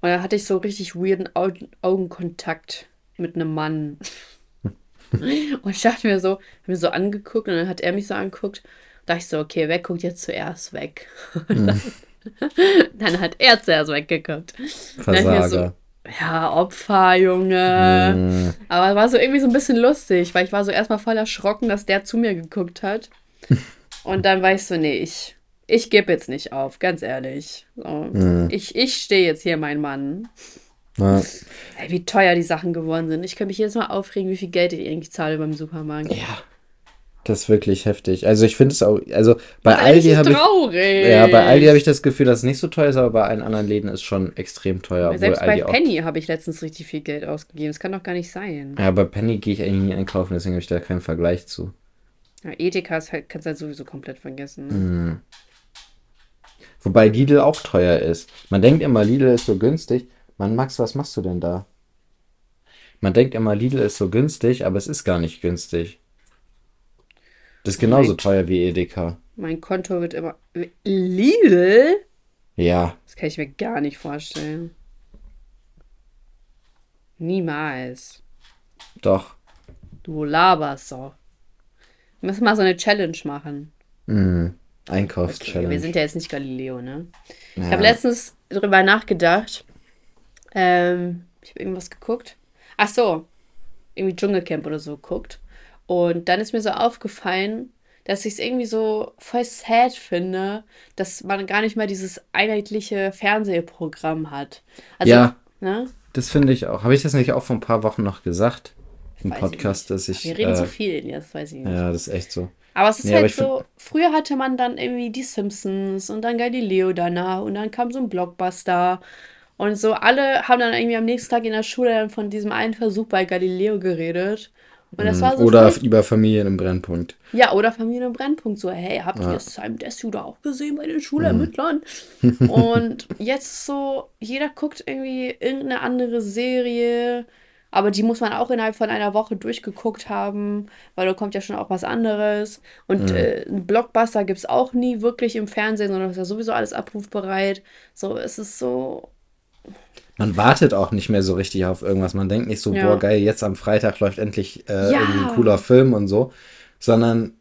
Und dann hatte ich so richtig weirden Au Augenkontakt mit einem Mann. (laughs) und ich dachte mir so, hab mir so angeguckt und dann hat er mich so angeguckt. Da ich so, okay, wer guckt jetzt zuerst weg? (laughs) dann, (laughs) dann hat er zuerst weggeguckt. Versager. Ja, Opfer, Junge. Mm. Aber es war so irgendwie so ein bisschen lustig, weil ich war so erstmal voll erschrocken, dass der zu mir geguckt hat. (laughs) Und dann war ich so, nee, ich, ich gebe jetzt nicht auf, ganz ehrlich. So. Mhm. Ich, ich stehe jetzt hier, mein Mann. Ja. Ey, wie teuer die Sachen geworden sind. Ich kann mich jetzt mal aufregen, wie viel Geld ich eigentlich zahle beim Supermarkt. ja. Das ist wirklich heftig. Also ich finde es auch, also bei Das ist Aldi habe ich, traurig. ja, bei Aldi habe ich das Gefühl, dass es nicht so teuer ist, aber bei allen anderen Läden ist es schon extrem teuer, Selbst bei Aldi. Penny habe ich letztens richtig viel Geld ausgegeben. Das kann doch gar nicht sein. Ja, bei Penny gehe ich eigentlich nie einkaufen, deswegen habe ich da keinen Vergleich zu. Ja, Edeka ist halt, kannst du halt sowieso komplett vergessen. Ne? Mhm. Wobei Lidl auch teuer ist. Man denkt immer, Lidl ist so günstig. Mann, Max, was machst du denn da? Man denkt immer, Lidl ist so günstig, aber es ist gar nicht günstig. Das ist genauso Right. teuer wie Edeka. Mein Konto wird immer. Lidl? Ja, Das kann ich mir gar nicht vorstellen. Niemals. doch. Du laberst so. Wir müssen mal so eine Challenge machen. Mhm. Okay, wir Einkaufschallenge. sind ja jetzt nicht Galileo, ne? Ich Ja. habe letztens drüber nachgedacht. Ähm, ich habe irgendwas geguckt. Ach so, irgendwie Dschungelcamp oder so geguckt. Und dann ist mir so aufgefallen, dass ich es irgendwie so voll sad finde, dass man gar nicht mehr dieses einheitliche Fernsehprogramm hat. Also, Ja. ne? Das finde ich auch. Habe ich das nicht auch vor ein paar Wochen noch gesagt? Im Weiß ich Podcast, nicht. dass ich. Wir reden äh, so viel, jetzt weiß ich nicht. ja, das ist echt so. Aber es ist Nee, halt ich so, früher hatte man dann irgendwie die Simpsons und dann Galileo danach und dann kam so ein Blockbuster und so alle haben dann irgendwie am nächsten Tag in der Schule dann von diesem einen Versuch bei Galileo geredet. War so Mhm. Oder voll, über Familien im Brennpunkt. ja, oder Familie im Brennpunkt so, hey, habt Ja. Mhm. ihr Simon Desue da auch gesehen bei den Schulermittlern? (laughs) und jetzt so, jeder guckt irgendwie irgendeine andere Serie, aber die muss man auch innerhalb von einer Woche durchgeguckt haben, weil da kommt ja schon auch was anderes. Und Mhm. äh, ein Blockbuster gibt es auch nie wirklich im Fernsehen, sondern ist ja sowieso alles abrufbereit. So, es ist so, Man wartet auch nicht mehr so richtig auf irgendwas. Man denkt nicht so, Ja. boah, geil, jetzt am Freitag läuft endlich äh, Ja. irgendwie ein cooler Film und so, sondern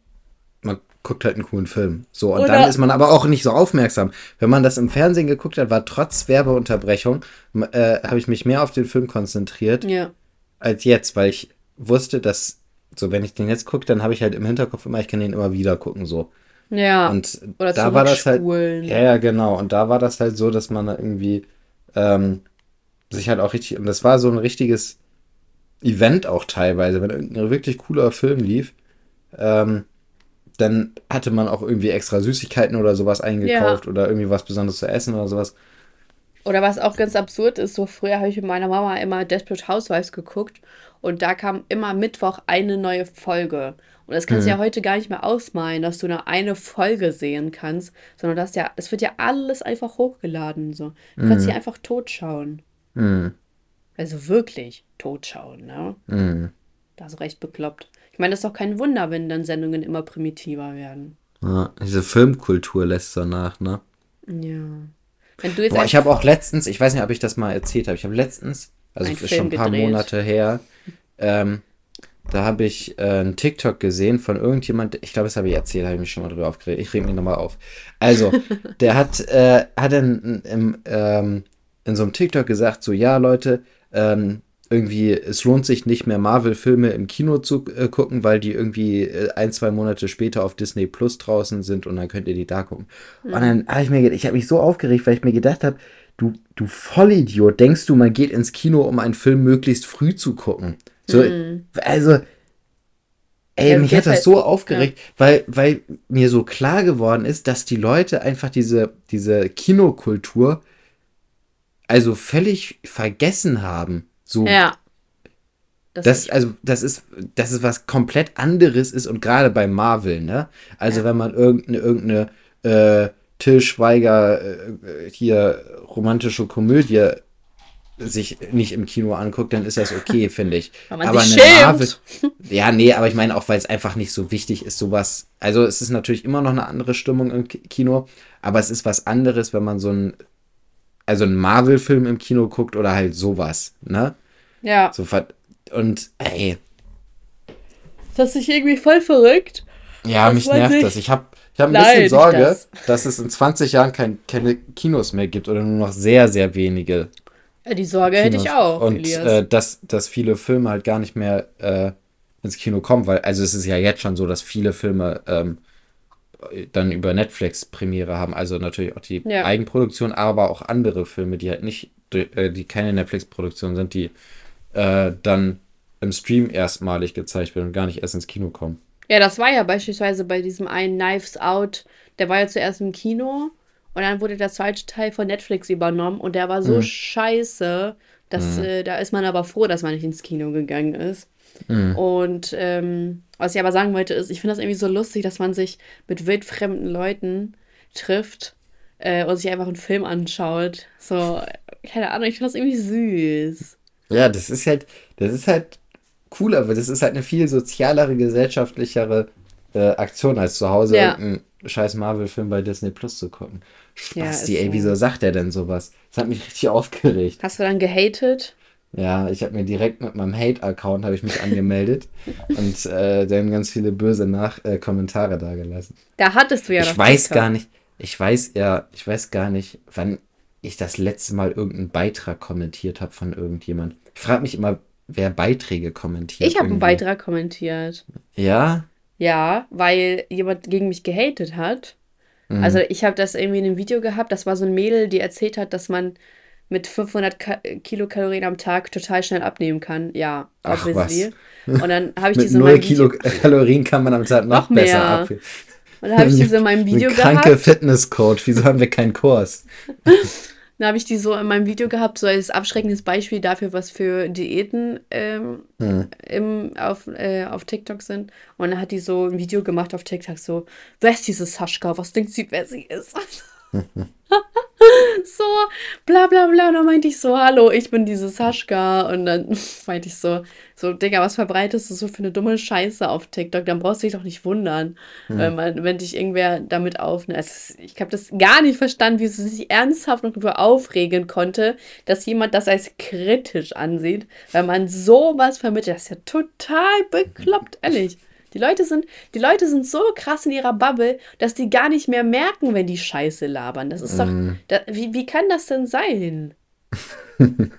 man guckt halt einen coolen Film. So, und Oder- dann ist man aber auch nicht so aufmerksam. Wenn man das im Fernsehen geguckt hat, war trotz Werbeunterbrechung, äh, habe ich mich mehr auf den Film konzentriert ja. als jetzt, weil ich wusste, dass, so, wenn ich den jetzt gucke, dann habe ich halt im Hinterkopf immer, ich kann den immer wieder gucken, so. Ja. Und Oder da war das halt. Ja, ja, genau. Und da war das halt so, dass man da irgendwie ähm, sich halt auch richtig. Und das war so ein richtiges Event auch teilweise. Wenn irgendein wirklich cooler Film lief, ähm, dann hatte man auch irgendwie extra Süßigkeiten oder sowas eingekauft oder irgendwie was Besonderes zu essen oder sowas. Oder was auch ganz absurd ist, so früher habe ich mit meiner Mama immer Desperate Housewives geguckt und da kam immer Mittwoch eine neue Folge. Und das kannst du Mhm. ja heute gar nicht mehr ausmalen, dass du nur eine Folge sehen kannst, sondern das ja, es wird ja alles einfach hochgeladen. So. Du kannst hier einfach totschauen. Mhm. Also wirklich totschauen, ne? Mhm. Da ist recht bekloppt. Ich meine, das ist doch kein Wunder, wenn dann Sendungen immer primitiver werden. Ja, diese Filmkultur lässt so nach, ne? Ja. Wenn du jetzt Boah, ich habe auch letztens, ich weiß nicht, ob ich das mal erzählt habe, ich habe letztens, also ist Film schon ein paar gedreht. Monate her, ähm, da habe ich äh, einen TikTok gesehen von irgendjemand, ich glaube, das habe ich erzählt, habe ich mich schon mal drüber aufgeregt. Ich reg mich nochmal auf. Also, (laughs) der hat, äh, hat in, im, ähm, in so einem TikTok gesagt, so, ja, Leute, ähm, irgendwie, es lohnt sich nicht mehr Marvel-Filme im Kino zu äh, gucken, weil die irgendwie äh, ein, zwei Monate später auf Disney Plus draußen sind und dann könnt ihr die da gucken. Und dann habe ich mir, ich habe mich so aufgeregt, weil ich mir gedacht habe, du, du Vollidiot, denkst du, man geht ins Kino, um einen Film möglichst früh zu gucken? So, also, ey, Ja, mich hat das halt- so aufgeregt, weil, weil mir so klar geworden ist, dass die Leute einfach diese, diese Kinokultur also völlig vergessen haben. So, Ja. Das, das, ist, also, das ist, das ist was komplett anderes ist und gerade bei Marvel, ne? Also, wenn man irgendeine, irgendeine äh, Till Schweiger äh, hier romantische Komödie sich nicht im Kino anguckt, dann ist das okay, (laughs) finde ich. Aber sich eine. Marvel, ja, nee, aber ich meine auch, weil es einfach nicht so wichtig ist, sowas. Also, es ist natürlich immer noch eine andere Stimmung im Ki- Kino, aber es ist was anderes, wenn man so ein, also einen Marvel-Film im Kino guckt oder halt sowas, ne? ja. So und ey, Das ist irgendwie voll verrückt. ja, mich nervt das. Ich habe ich hab ein Nein, bisschen Sorge, das. dass es in 20 Jahren kein, keine Kinos mehr gibt oder nur noch sehr, sehr wenige Ja, die Sorge hätte ich Kinos. auch, Und Elias. äh, dass, dass viele Filme halt gar nicht mehr äh, ins Kino kommen, weil, also es ist ja jetzt schon so, dass viele Filme ähm, dann über Netflix Premiere haben. Also natürlich auch die Ja. Eigenproduktion, aber auch andere Filme, die halt nicht, äh, die keine Netflix-Produktion sind, die äh, dann im Stream erstmalig gezeigt werden und gar nicht erst ins Kino kommen. Ja, das war ja beispielsweise bei diesem einen Knives Out, der war ja zuerst im Kino und dann wurde der zweite Teil von Netflix übernommen und der war so Mhm. scheiße, dass äh, da ist man aber froh, dass man nicht ins Kino gegangen ist. Mhm. Und ähm, was ich aber sagen wollte, ist, ich finde das irgendwie so lustig, dass man sich mit wildfremden Leuten trifft äh, und sich einfach einen Film anschaut. So, keine Ahnung, ich finde das irgendwie süß. Ja, das ist halt, das ist halt cool, aber das ist halt eine viel sozialere, gesellschaftlichere äh, Aktion, als zu Hause Ja. irgendeinen scheiß Marvel-Film bei Disney Plus zu gucken. Ja, Spasti, ist ey, so. wieso sagt er denn sowas? Das hat mich richtig aufgeregt. Hast du dann gehatet? Ja, ich habe mir direkt mit meinem Hate-Account habe ich mich angemeldet (laughs) und äh, dann ganz viele böse Nach äh, Kommentare da gelassen. Da hattest du ja ich noch weiß gar nicht, ich weiß ja, ich weiß gar nicht, wann ich das letzte Mal irgendeinen Beitrag kommentiert habe von irgendjemand. Ich frage mich immer, wer Beiträge kommentiert. Ich habe einen. Beitrag kommentiert. Ja? Ja, weil jemand gegen mich gehatet hat. Mhm. Also ich habe das irgendwie in einem Video gehabt. Das war so ein Mädel, die erzählt hat, dass man mit 500 Ka Kilokalorien am Tag total schnell abnehmen kann. Ja, Ach, obviously. Und dann habe ich diese Video, Kilokalorien kann man am Tag noch, Noch besser ab. und dann habe ich (laughs) diese in meinem Video Eine kranke gehabt. Fitnesscoach. Wieso haben wir keinen Kurs? (laughs) Dann habe ich die so in meinem Video gehabt, so als abschreckendes Beispiel dafür, was für Diäten ähm, Hm. im, auf, äh, auf TikTok sind. Und dann hat die so ein Video gemacht auf TikTok, so, wer ist diese Saschka? Was denkt sie, wer sie ist? (laughs) so, bla bla bla. Und dann meinte ich so, hallo, ich bin diese Saschka. Und dann (laughs) meinte ich so, so, Digga, was verbreitest du so für eine dumme Scheiße auf TikTok? Dann brauchst du dich doch nicht wundern, wenn, man, wenn dich irgendwer damit aufnimmt. Also, es ist- ich habe das gar nicht verstanden, wie sie sich ernsthaft noch darüber aufregen konnte, dass jemand das als kritisch ansieht, weil man sowas vermittelt. Das ist ja total bekloppt, ehrlich. Die Leute sind, die Leute sind so krass in ihrer Bubble, dass die gar nicht mehr merken, wenn die Scheiße labern. Das ist doch, da, wie, wie kann das denn sein? (laughs)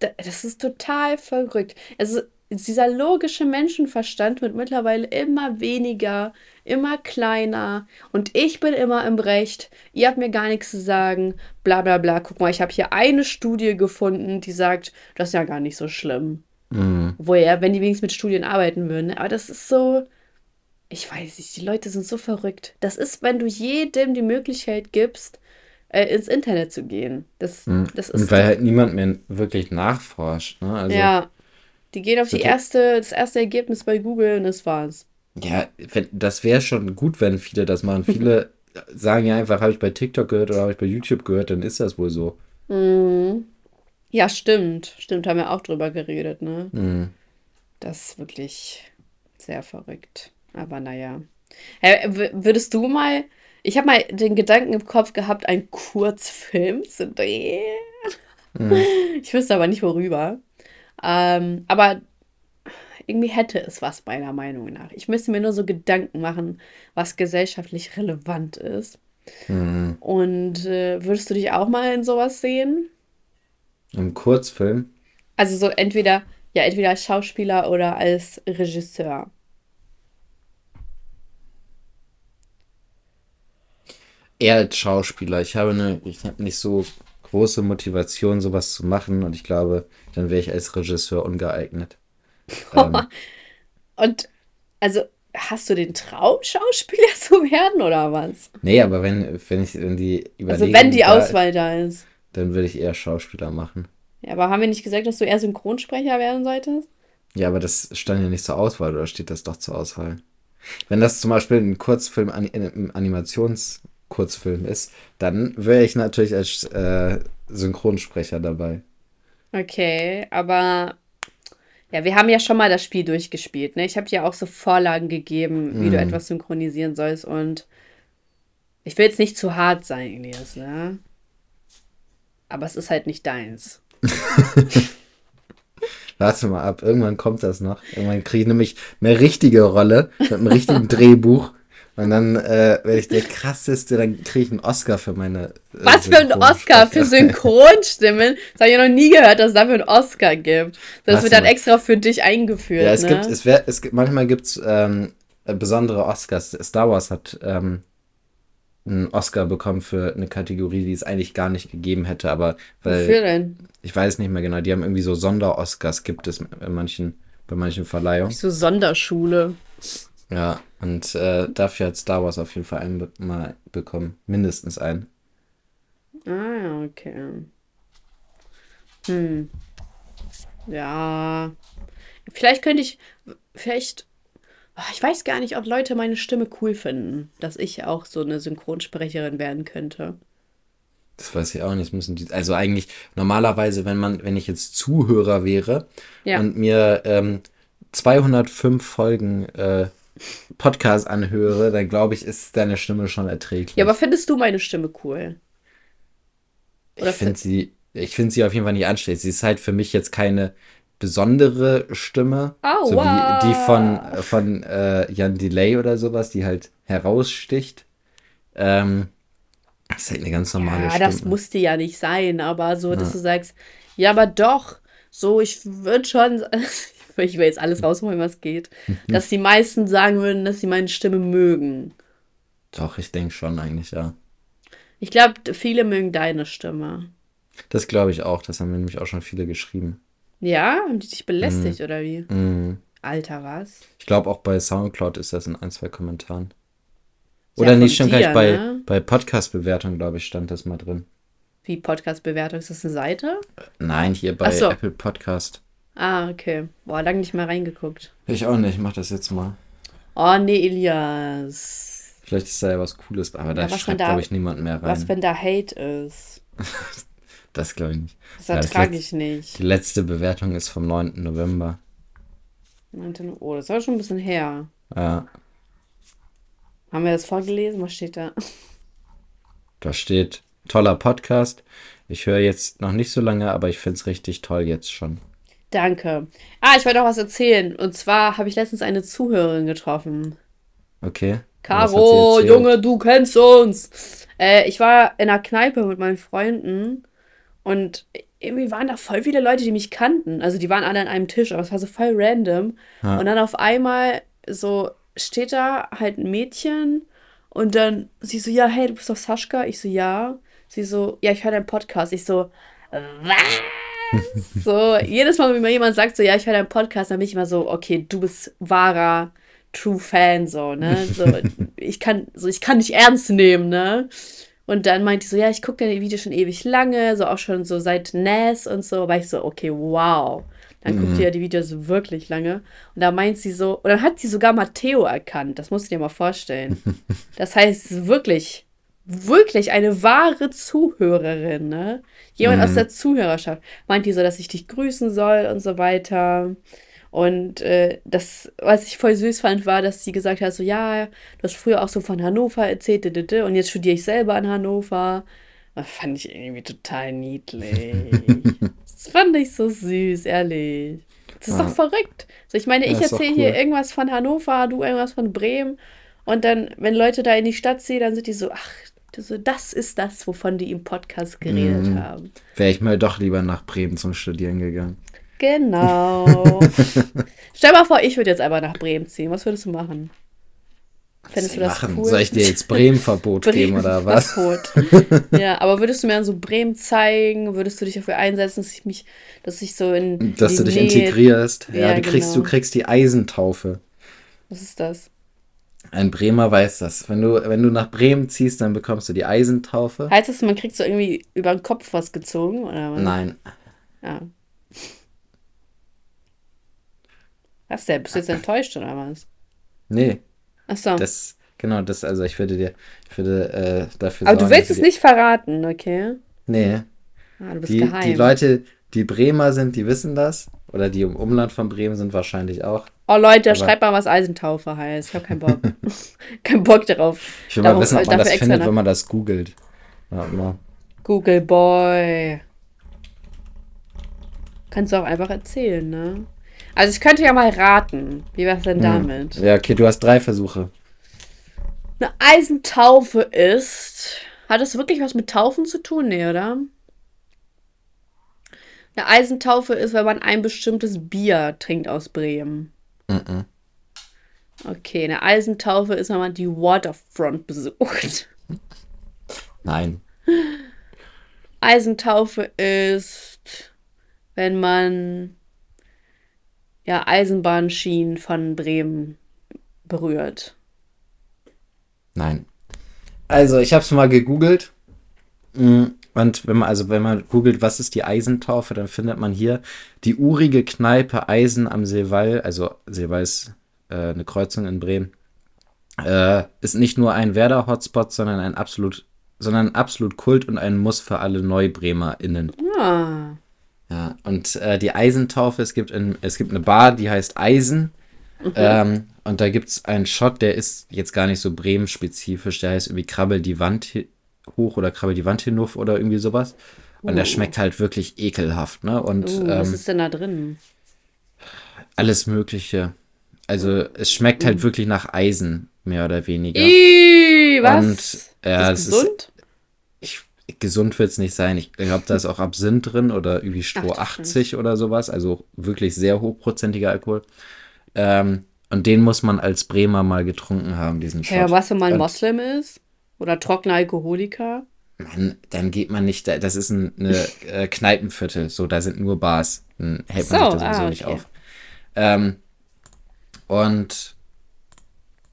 Da- Das ist total verrückt. Also dieser logische Menschenverstand wird mittlerweile immer weniger, immer kleiner und ich bin immer im Recht. Ihr habt mir gar nichts zu sagen. Bla bla bla. Guck mal, ich habe hier eine Studie gefunden, die sagt, das ist ja gar nicht so schlimm. Mhm. Woher, wenn die wenigstens mit Studien arbeiten würden. Aber das ist so. Ich weiß nicht, die Leute sind so verrückt. Das ist, wenn du jedem die Möglichkeit gibst, äh, ins Internet zu gehen. Das, das ist. Und weil halt niemand mehr wirklich nachforscht. Ne? Also, Ja. Die gehen auf die erste, das erste Ergebnis bei Google und das war's. Ja, wenn, das wäre schon gut, wenn viele das machen. Viele (laughs) sagen ja einfach, habe ich bei TikTok gehört oder habe ich bei YouTube gehört, dann ist das wohl so. Mhm. Ja, stimmt. Stimmt, haben wir auch drüber geredet, ne? Mhm. Das ist wirklich sehr verrückt. Aber naja. W- würdest du mal. Ich habe mal den Gedanken im Kopf gehabt, einen Kurzfilm zu drehen. (laughs) Ich wüsste aber nicht, worüber. Ähm, aber irgendwie hätte es was, meiner Meinung nach. Ich müsste mir nur so Gedanken machen, was gesellschaftlich relevant ist. Mhm. Und äh, würdest du dich auch mal in sowas sehen? Im Kurzfilm. Also so entweder, ja, entweder als Schauspieler oder als Regisseur. Eher als Schauspieler. Ich habe eine, ich habe nicht so große Motivation, sowas zu machen und ich glaube, dann wäre ich als Regisseur ungeeignet. Ähm, (laughs) Und also hast du den Traum, Schauspieler (laughs) zu werden oder was? nee, aber wenn, wenn ich, wenn die Also Überlegung wenn die da- Auswahl da ist. Dann würde ich eher Schauspieler machen. Ja, aber haben wir nicht gesagt, dass du eher Synchronsprecher werden solltest? Ja, aber das stand ja nicht zur Auswahl, oder steht das doch zur Auswahl? Wenn das zum Beispiel ein Kurzfilm, an- ein Animationskurzfilm ist, dann wäre ich natürlich als äh, Synchronsprecher dabei. Okay, aber ja, wir haben ja schon mal das Spiel durchgespielt, ne? Ich habe dir auch so Vorlagen gegeben, wie du etwas synchronisieren sollst und ich will jetzt nicht zu hart sein, Elias, ne? Aber es ist halt nicht deins. (laughs) Warte mal ab, irgendwann kommt das noch. Irgendwann kriege ich nämlich eine richtige Rolle mit einem richtigen (laughs) Drehbuch. Und dann äh, werde ich der krasseste, dann kriege ich einen Oscar für meine. Äh, Was für ein Oscar für (laughs) Synchronstimmen? Das habe ich noch nie gehört, dass es dafür einen Oscar gibt. Das Warte wird dann mal. extra für dich eingeführt, Ja, es ne? gibt, es wär, es gibt, manchmal gibt es ähm, äh, besondere Oscars. Star Wars hat ähm, einen Oscar bekommen für eine Kategorie, die es eigentlich gar nicht gegeben hätte, aber weil. Wofür denn? Ich weiß nicht mehr genau. Die haben irgendwie so Sonder-Oscars gibt es bei manchen, bei manchen Verleihungen. So Sonderschule. Ja, und äh, dafür hat Star Wars auf jeden Fall einen mal bekommen. Mindestens einen. Ah, ja, okay. Hm. Ja. Vielleicht könnte ich, vielleicht, ich weiß gar nicht, ob Leute meine Stimme cool finden, dass ich auch so eine Synchronsprecherin werden könnte. Das weiß ich auch nicht. Müssen die, also eigentlich normalerweise, wenn man, wenn ich jetzt Zuhörer wäre Ja. und mir ähm, 205 Folgen äh, Podcast anhöre, dann glaube ich, ist deine Stimme schon erträglich. Ja, aber findest du meine Stimme cool? oder ich finde sie, ich finde sie auf jeden Fall nicht anständig. Sie ist halt für mich jetzt keine besondere Stimme, so wie die von, von äh, Jan Delay oder sowas, die halt heraussticht. Ähm, das ist halt eine ganz normale Ja, Stimme. das musste ja nicht sein, aber so, dass du sagst, ja, aber doch, so, ich würde schon, (laughs) ich will jetzt alles rausholen, was geht, (laughs) dass die meisten sagen würden, dass sie meine Stimme mögen. Doch, ich denke schon eigentlich, ja. Ich glaube, viele mögen deine Stimme. Das glaube ich auch. Das haben mir nämlich auch schon viele geschrieben. Ja? Haben die dich belästigt oder wie? Mhm. Alter, was? Ich glaube auch bei Soundcloud ist das in ein, zwei Kommentaren. Oder ja nicht, stimmt dir, Bei, ne? bei Podcast-Bewertung, glaube ich, stand das mal drin. Wie Podcast-Bewertung? Ist das eine Seite? Nein, hier bei so. Apple Podcast. Ah, okay. Boah, lange nicht mehr reingeguckt. Ich auch nicht, mach das jetzt mal. Oh, nee, Elias. Vielleicht ist da ja was Cooles, aber da Ja, wenn schreibt, da- glaube ich, niemand mehr rein. Was, wenn da Hate ist? (laughs) das glaube ich nicht. Das Ja, ertrage letz- ich nicht. Die letzte Bewertung ist vom 9. November. Oh, das war schon ein bisschen her. Ja, Haben wir das vorgelesen? Was steht da? (laughs) da steht, toller Podcast. Ich höre jetzt noch nicht so lange, aber ich finde es richtig toll jetzt schon. Danke. Ah, ich wollte noch was erzählen. Und zwar habe ich letztens eine Zuhörerin getroffen. Okay. Caro? Junge, du kennst uns. Äh, ich war in einer Kneipe mit meinen Freunden und irgendwie waren da voll viele Leute, die mich kannten. Also die waren alle an einem Tisch, aber es war so voll random. Ja. Und dann auf einmal so steht da halt ein Mädchen und dann sie so, ja, hey, du bist doch Sascha? Ich so, ja. Sie so, ja, ich höre deinen Podcast. Ich so, was? (laughs) so, jedes Mal, wenn mir jemand sagt, so, ja, ich höre deinen Podcast, dann bin ich immer so, okay, du bist wahrer True Fan, so, ne? So, (laughs) ich kann, so, ich kann dich ernst nehmen, ne? Und dann meinte ich so, ja, ich gucke deine Videos schon ewig lange, so auch schon so seit NAS und so. War ich so, okay, wow. Dann guckt ihr ja die Videos wirklich lange. Und da meint sie so, und dann hat sie sogar Matteo erkannt. Das musst du dir mal vorstellen. (laughs) Das heißt wirklich, wirklich eine wahre Zuhörerin, ne? Jemand aus der Zuhörerschaft. Meint die so, dass ich dich grüßen soll und so weiter. Und äh, das, was ich voll süß fand, war, dass sie gesagt hat, so, ja, du hast früher auch so von Hannover erzählt, und jetzt studiere ich selber in Hannover. Das fand ich irgendwie total niedlich. (laughs) das fand ich so süß, ehrlich. Das ist Ja. doch verrückt. So, ich meine, Ja, ich erzähle hier cool. irgendwas von Hannover, du irgendwas von Bremen. Und dann, wenn Leute da in die Stadt ziehen, dann sind die so, ach, das, das ist das, wovon die im Podcast geredet Mhm. haben. Wäre ich mal doch lieber nach Bremen zum Studieren gegangen. Genau. (laughs) Stell mal vor, ich würde jetzt einfach nach Bremen ziehen. Was würdest du machen? Fändest du das machen? cool? Soll ich dir jetzt Bremen-Verbot geben oder was? Verbot. (laughs) ja, aber würdest du mir dann so Bremen zeigen? Würdest du dich dafür einsetzen, dass ich mich, dass ich so in Dass du dich Nähe- integrierst. Ja, Ja, du kriegst, genau. du kriegst die Eisentaufe. Was ist das? Ein Bremer weiß das. Wenn du, wenn du nach Bremen ziehst, dann bekommst du die Eisentaufe. Heißt das, man kriegt so irgendwie über den Kopf was gezogen? Oder was? Nein. Ja. Was denn? Bist du jetzt enttäuscht oder was? Nee, Achso. das, genau, das, also ich würde dir, ich würde äh, dafür Aber du sorgen, willst dass es nicht verraten, okay? Nee, Ah, du bist die, geheim. die Leute, die Bremer sind, die wissen das. Oder die im Umland von Bremen sind wahrscheinlich auch. Oh Leute, Aber- schreibt mal, was Eisentaufe heißt. Ich habe keinen Bock. (laughs) keinen Bock darauf. Ich will mal Darum- wissen, ob man das findet, nach- wenn man das googelt. Warte mal. Google Boy. Kannst du auch einfach erzählen, ne? Also ich könnte ja mal raten. Wie wär's denn damit? Ja, okay, du hast drei Versuche. Eine Eisentaufe ist. Hat das wirklich was mit Taufen zu tun? Nee, oder? Eine Eisentaufe ist, wenn man ein bestimmtes Bier trinkt aus Bremen. Mhm. Okay, eine Eisentaufe ist, wenn man die Waterfront besucht. Nein. Eisentaufe ist, wenn man ja Eisenbahnschienen von Bremen berührt. Nein. Also, ich habe es mal gegoogelt. Mm, Und wenn man, also wenn man googelt, was ist die Eisentaufe, dann findet man hier die urige Kneipe Eisen am Seewall, also Seewall ist äh, eine Kreuzung in Bremen, äh, ist nicht nur ein Werder-Hotspot, sondern ein absolut, sondern absolut Kult und ein Muss für alle NeubremerInnen. Ah. Ja, und äh, die Eisentaufe, es gibt, in, es gibt eine Bar, die heißt Eisen. Ähm, und da gibt es einen Shot, der ist jetzt gar nicht so Bremen-spezifisch. Der heißt irgendwie Krabbel die Wand hoch oder Krabbel die Wand hinauf oder irgendwie sowas. Und der Uh. schmeckt halt wirklich ekelhaft, ne? Und Uh, was ähm, ist denn da drin? alles Mögliche. Also es schmeckt halt wirklich nach Eisen, mehr oder weniger. Ih, was? Und, ja, ist das ist- gesund? ich, gesund wird es nicht sein. Ich glaube, da ist auch Absinth drin oder irgendwie Stroh Ach, 80 oder sowas. Also wirklich sehr hochprozentiger Alkohol. Ähm, und den muss man als Bremer mal getrunken haben, diesen Shot. ja, was, wenn man Und- Moslem ist? Oder trockener Alkoholiker? Mann, dann geht man nicht, da, das ist ein eine, äh, Kneipenviertel, so, da sind nur Bars. Dann hält man So, sich da sowieso ah, nicht okay. auf. Ähm, und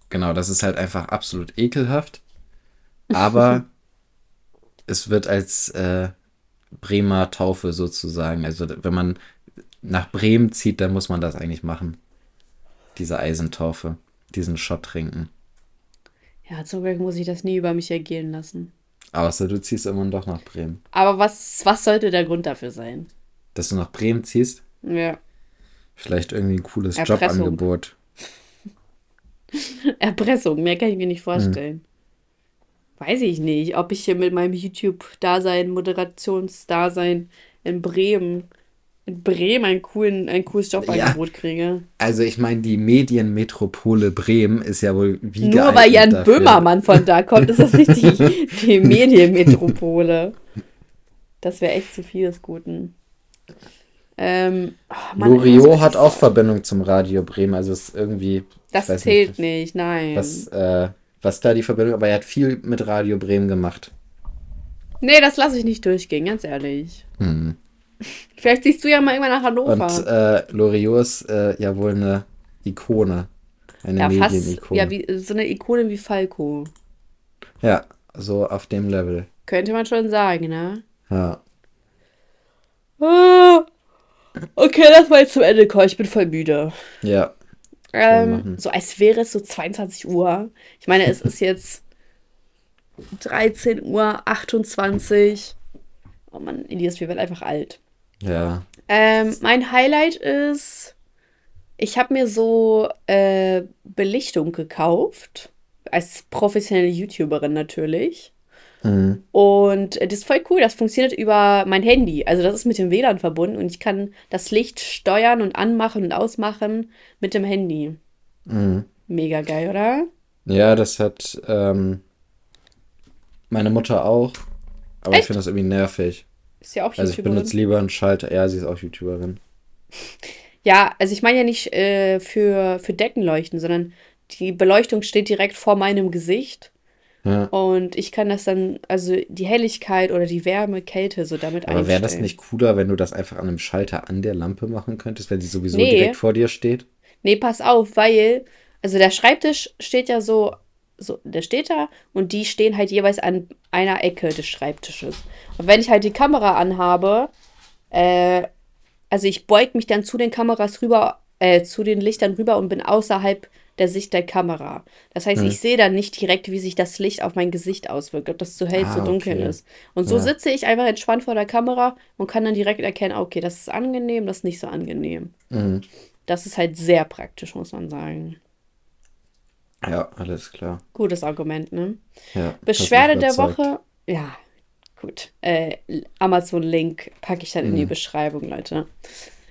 genau, das ist halt einfach absolut ekelhaft. Aber (laughs) es wird als äh, Bremer Taufe sozusagen, also wenn man nach Bremen zieht, dann muss man das eigentlich machen. Diese Eisentaufe, diesen Shot trinken. Ja, zum Glück muss ich das nie über mich ergehen lassen. Außer du ziehst immer doch nach Bremen. Aber was, was sollte der Grund dafür sein? Dass du nach Bremen ziehst, Ja. Vielleicht irgendwie ein cooles Erpressung. Jobangebot. (laughs) Erpressung, mehr kann ich mir nicht vorstellen. Weiß ich nicht, ob ich hier mit meinem YouTube-Dasein, Moderationsdasein in Bremen, in Bremen ein, coolen, ein cooles Jobangebot kriege. Also ich meine, die Medienmetropole Bremen ist ja wohl wie Nur weil Jan dafür. Böhmermann von da kommt, ist das nicht die, (laughs) die Medienmetropole. Das wäre echt zu viel des Guten. Ähm, oh Mann, Loriot also, hat auch Verbindung zum Radio Bremen, also es ist irgendwie. Das zählt nicht, nein. Was, äh, was da die Verbindung, aber er hat viel mit Radio Bremen gemacht. Nee, das lasse ich nicht durchgehen, ganz ehrlich. Hm. (laughs) Vielleicht siehst du ja mal irgendwann nach Hannover. Und äh, Loriot ist äh, ja wohl eine Ikone. Eine ja, fast. Medienikone. Ja, wie, so eine Ikone wie Falco. ja, so auf dem Level. Könnte man schon sagen, ne? Ja. Ah, Okay, lass mal jetzt zum Ende kommen. Ich bin voll müde. Ja. Ähm, so als wäre es so 22 Uhr. Ich meine, es ist jetzt 13 Uhr 28. Oh Mann, Elias, wir werden einfach alt. Ja. Ähm, mein Highlight ist, ich habe mir so äh, Belichtung gekauft. Als professionelle YouTuberin natürlich. Hm. Und äh, das ist voll cool. Das funktioniert über mein Handy. Also das ist mit dem WLAN verbunden und ich kann das Licht steuern und anmachen und ausmachen mit dem Handy. Hm. Mega geil, oder? Ja, das hat ähm, meine Mutter auch. Aber ich Echt? finde das irgendwie nervig. Ist ja auch Also ich YouTuberin. benutze lieber einen Schalter. Ja, sie ist auch YouTuberin. (laughs) Ja, also ich meine ja nicht äh, für, für Deckenleuchten, sondern die Beleuchtung steht direkt vor meinem Gesicht. Ja. Und ich kann das dann, also die Helligkeit oder die Wärme, Kälte so damit Aber wäre das einstellen. nicht cooler, wenn du das einfach an einem Schalter an der Lampe machen könntest, wenn sie sowieso Nee. direkt vor dir steht? Nee, pass auf, weil, also der Schreibtisch steht ja so, so, der steht da und die stehen halt jeweils an einer Ecke des Schreibtisches. Und wenn ich halt die Kamera anhabe, äh, also ich beug mich dann zu den Kameras rüber, äh, zu den Lichtern rüber und bin außerhalb der Sicht der Kamera. Das heißt, Hm. ich sehe dann nicht direkt, wie sich das Licht auf mein Gesicht auswirkt, ob das zu hell, Ah, zu dunkel okay. ist. Und so Ja. sitze ich einfach entspannt vor der Kamera und kann dann direkt erkennen, ah, okay, das ist angenehm, das ist nicht so angenehm. Mhm. Das ist halt sehr praktisch, muss man sagen. Ja, alles klar. Gutes Argument, ne? Ja, Beschwerde der. Woche. Ja, gut. Äh, Amazon-Link packe ich dann in die Mhm. Beschreibung, Leute.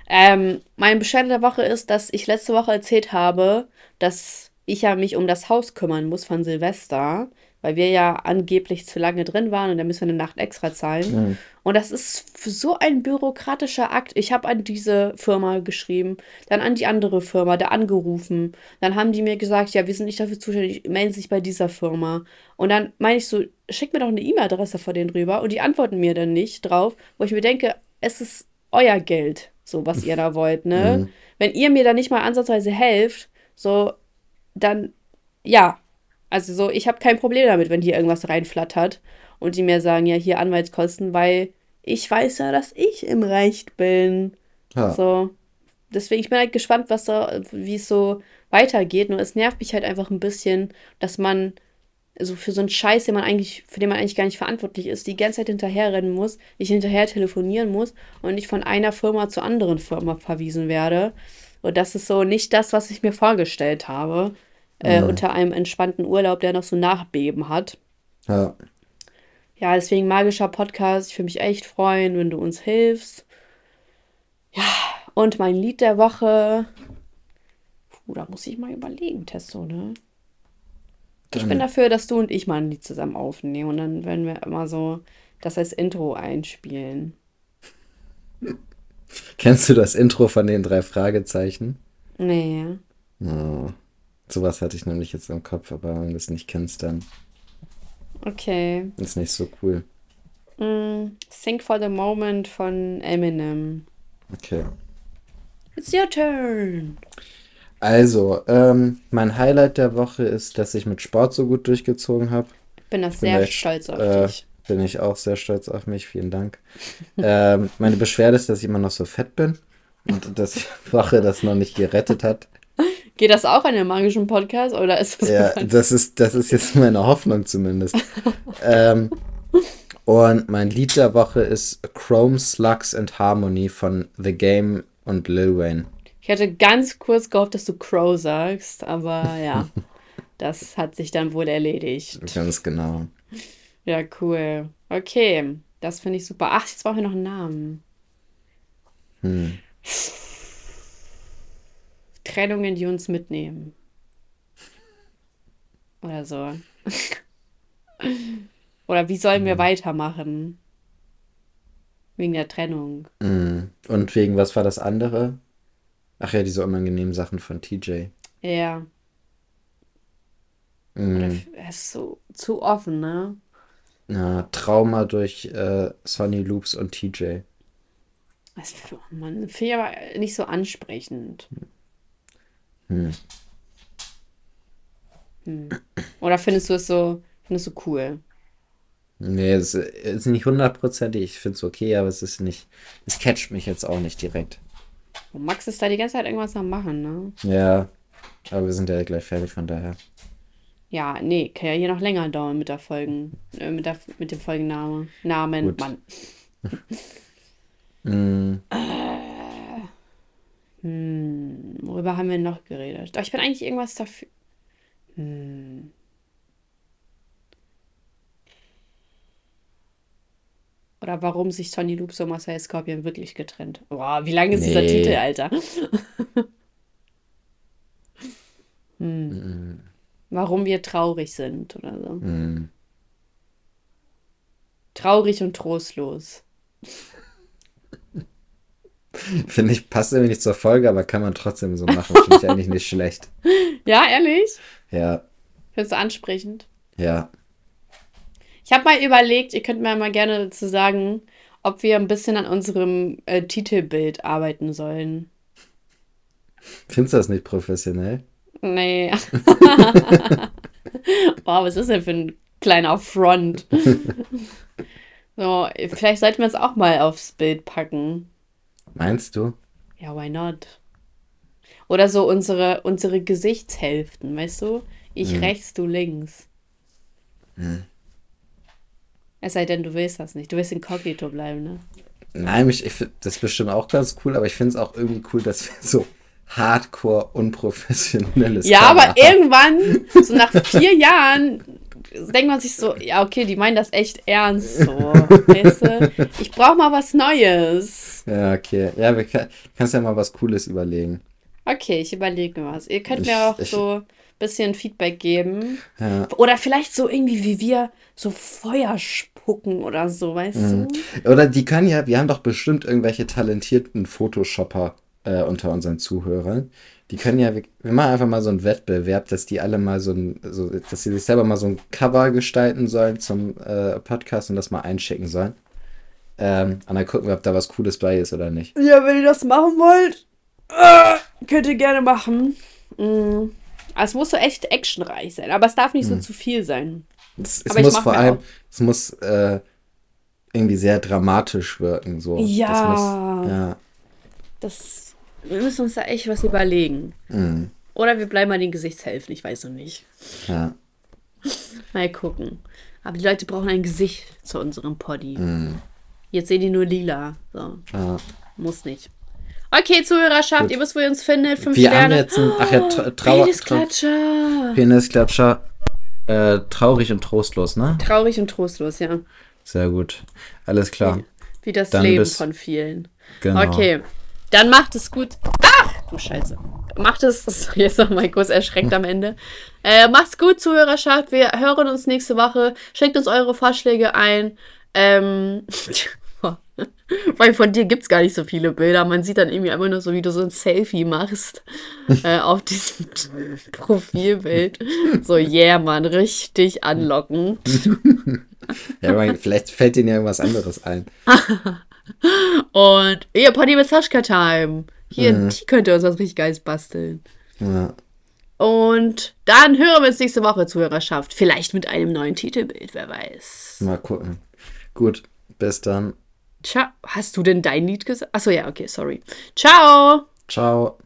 Ähm, meine Beschwerde der Woche ist, dass ich letzte Woche erzählt habe, dass ich ja mich um das Haus kümmern muss von Silvester, weil wir ja angeblich zu lange drin waren und dann müssen wir eine Nacht extra zahlen. Mhm. Und das ist so ein bürokratischer Akt. Ich habe an diese Firma geschrieben, dann an die andere Firma, da angerufen. Dann haben die mir gesagt, ja, wir sind nicht dafür zuständig, melden sich bei dieser Firma. Und dann meine ich so, schick mir doch eine E-Mail-Adresse von denen drüber und die antworten mir dann nicht drauf, wo ich mir denke, es ist euer Geld, so was ihr da wollt, ne? Mhm. Wenn ihr mir da nicht mal ansatzweise helft, so, dann, ja. Also so, ich habe kein Problem damit, wenn hier irgendwas reinflattert und die mir sagen, ja, hier Anwaltskosten, weil ich weiß ja, dass ich im Recht bin. Ja. So. Deswegen, ich bin halt gespannt, was da, wie es so weitergeht. Nur es nervt mich halt einfach ein bisschen, dass man so für so einen Scheiß, den man eigentlich, für den man eigentlich gar nicht verantwortlich ist, die ganze Zeit hinterherrennen muss, ich hinterher telefonieren muss und ich von einer Firma zur anderen Firma verwiesen werde. Und das ist so nicht das, was ich mir vorgestellt habe. Äh, Mhm. unter einem entspannten Urlaub, der noch so Nachbeben hat. Ja. Ja, deswegen magischer Podcast. Ich würde mich echt freuen, wenn du uns hilfst. Ja, und mein Lied der Woche. Puh, da muss ich mal überlegen, Testo, ne? Ich bin dafür, dass du und ich mal ein Lied zusammen aufnehmen und dann werden wir immer so das als Intro einspielen. (laughs) Kennst du das Intro von den drei Fragezeichen? Nee. Oh. Sowas hatte ich nämlich jetzt im Kopf, aber wenn du es nicht kennst, dann Okay. ist nicht so cool. Mm, Think for the Moment von Eminem. Okay. It's your turn. Also, ähm, mein Highlight der Woche ist, dass ich mit Sport so gut durchgezogen habe. Ich bin das sehr Vielleicht, stolz auf äh, dich. Bin ich auch sehr stolz auf mich, vielen Dank. (laughs) ähm, meine Beschwerde ist, dass ich immer noch so fett bin und dass die (laughs) Woche das noch nicht gerettet hat. Geht das auch an dem magischen Podcast oder ist das Ja, das ist, das ist jetzt meine Hoffnung zumindest. (laughs) ähm, und mein Lied der Woche ist Chrome Slugs and Harmony von The Game und Lil Wayne. Ich hatte ganz kurz gehofft, dass du Crow sagst, aber ja, (laughs) das hat sich dann wohl erledigt. Ganz genau. Ja, cool. Okay, das finde ich super. Ach, jetzt brauchen wir noch einen Namen. Hm. Trennungen, die uns mitnehmen. Oder so. (laughs) Oder wie sollen wir weitermachen? Wegen der Trennung. Mm. Und wegen was war das andere? Ach ja, diese unangenehmen Sachen von TJ. Ja, Mm. es ist so zu offen, ne? Ja, Trauma durch äh, Sonny Loops und TJ. Das, oh Mann, finde ich aber nicht so ansprechend. Hm. Hm. Oder findest du es so, findest du cool? Nee, es ist nicht hundertprozentig. Ich finde es okay, aber es ist nicht. Es catcht mich jetzt auch nicht direkt. Und Max ist da die ganze Zeit irgendwas am Machen, ne? Ja, aber wir sind ja gleich fertig, von daher. Ja, nee, kann ja hier noch länger dauern mit der Folgen, äh, mit, der, mit dem Folgenname. Namen, Gut. Mann. Mm, Hm, worüber haben wir noch geredet? Doch, ich bin eigentlich irgendwas dafür. Hm. Oder warum sich Sonny Loops und Marcel Scorpion wirklich getrennt? Boah, wie lang ist dieser Nee. Titel, Alter? (laughs) hm. mm, Warum wir traurig sind oder so. mm. Traurig und trostlos. (laughs) Finde ich, passt irgendwie nicht zur Folge, aber kann man trotzdem so machen. Finde ich (laughs) eigentlich nicht schlecht. Ja, ehrlich? Ja, Findest du ansprechend? ja. Ich habe mal überlegt, ihr könnt mir mal gerne dazu sagen, ob wir ein bisschen an unserem äh, Titelbild arbeiten sollen. Findest du das nicht professionell? Nee. (laughs) wow, was ist denn für ein kleiner Front? (laughs) so, vielleicht sollten wir es auch mal aufs Bild packen. Meinst du? Ja, why not? Oder so unsere, unsere Gesichtshälften, weißt du? Ich Mhm. rechts, du links. Mhm. Es sei denn, du willst das nicht. Du willst inkognito bleiben, ne? Nein, ich, ich das bestimmt auch ganz cool, aber ich finde es auch irgendwie cool, dass wir so hardcore unprofessionelles Ja, aber haben. irgendwann, so nach vier Jahren, denkt man sich so, ja, okay, die meinen das echt ernst so. Weißt du? Ich brauche mal was Neues. Ja, okay. Ja, wir kann, kannst ja mal was Cooles überlegen. Okay, ich überlege mir was. Ihr könnt Ich- mir auch ich- so ein bisschen Feedback geben. Ja. Oder vielleicht so irgendwie wie wir so Feuer spucken oder so, weißt Mhm. du? Oder die können ja, wir haben doch bestimmt irgendwelche talentierten Photoshopper äh, unter unseren Zuhörern. Die können ja, wir, machen einfach mal so einen Wettbewerb, dass die alle mal so ein, so, dass sie sich selber mal so ein Cover gestalten sollen zum äh, Podcast und das mal einschicken sollen. Ähm, und dann gucken wir, ob da was Cooles bei ist oder nicht. Ja, wenn ihr das machen wollt, äh, könnt ihr gerne machen. Aber Es muss so echt actionreich sein, aber es darf nicht so zu viel sein. Es, es muss vor allem, auch- es muss äh, irgendwie sehr dramatisch wirken. So. Ja. Das muss, ja. Das, wir müssen uns da echt was überlegen. Mm, Oder wir bleiben bei den Gesichtshälften, ich weiß noch nicht. ja. (laughs) Mal gucken. Aber die Leute brauchen ein Gesicht zu unserem Poddy. Mm, Jetzt sehen die nur lila. So, ja. muss nicht. Okay, Zuhörerschaft, Gut. ihr wisst, wo ihr uns findet. Fünf Wir haben Sterne. jetzt ein, ach ja, Tra Trauer, Trau Penisklatscher. Penisklatscher. Äh, traurig und trostlos, ne? Traurig und trostlos, ja. Sehr gut. Alles klar. Wie das Dann Leben von vielen. Genau. Okay, dann macht es gut. Ach, du Scheiße. Macht es, (laughs) jetzt noch mal kurz erschreckt am Ende. (laughs) Äh, macht's gut, Zuhörerschaft. Wir hören uns nächste Woche. Schickt uns eure Vorschläge ein. Ähm, (laughs) (laughs) weil von dir gibt's gar nicht so viele Bilder. Man sieht dann irgendwie einfach nur so, wie du so ein Selfie machst (laughs) äh, auf diesem (laughs) Profilbild. So, yeah, Mann, richtig anlockend. Ja, aber vielleicht fällt Ihnen ja irgendwas anderes ein. Und ihr Pony mit Sascha Time. Hier, Mhm. die könnt ihr uns was richtig Geiles basteln. Ja. Und dann hören wir uns nächste Woche, Zuhörerschaft. Vielleicht mit einem neuen Titelbild, wer weiß. Mal gucken. Gut, bis dann. Ciao. Hast du denn dein Lied gesagt? Achso, ja, okay, sorry. Ciao. Ciao.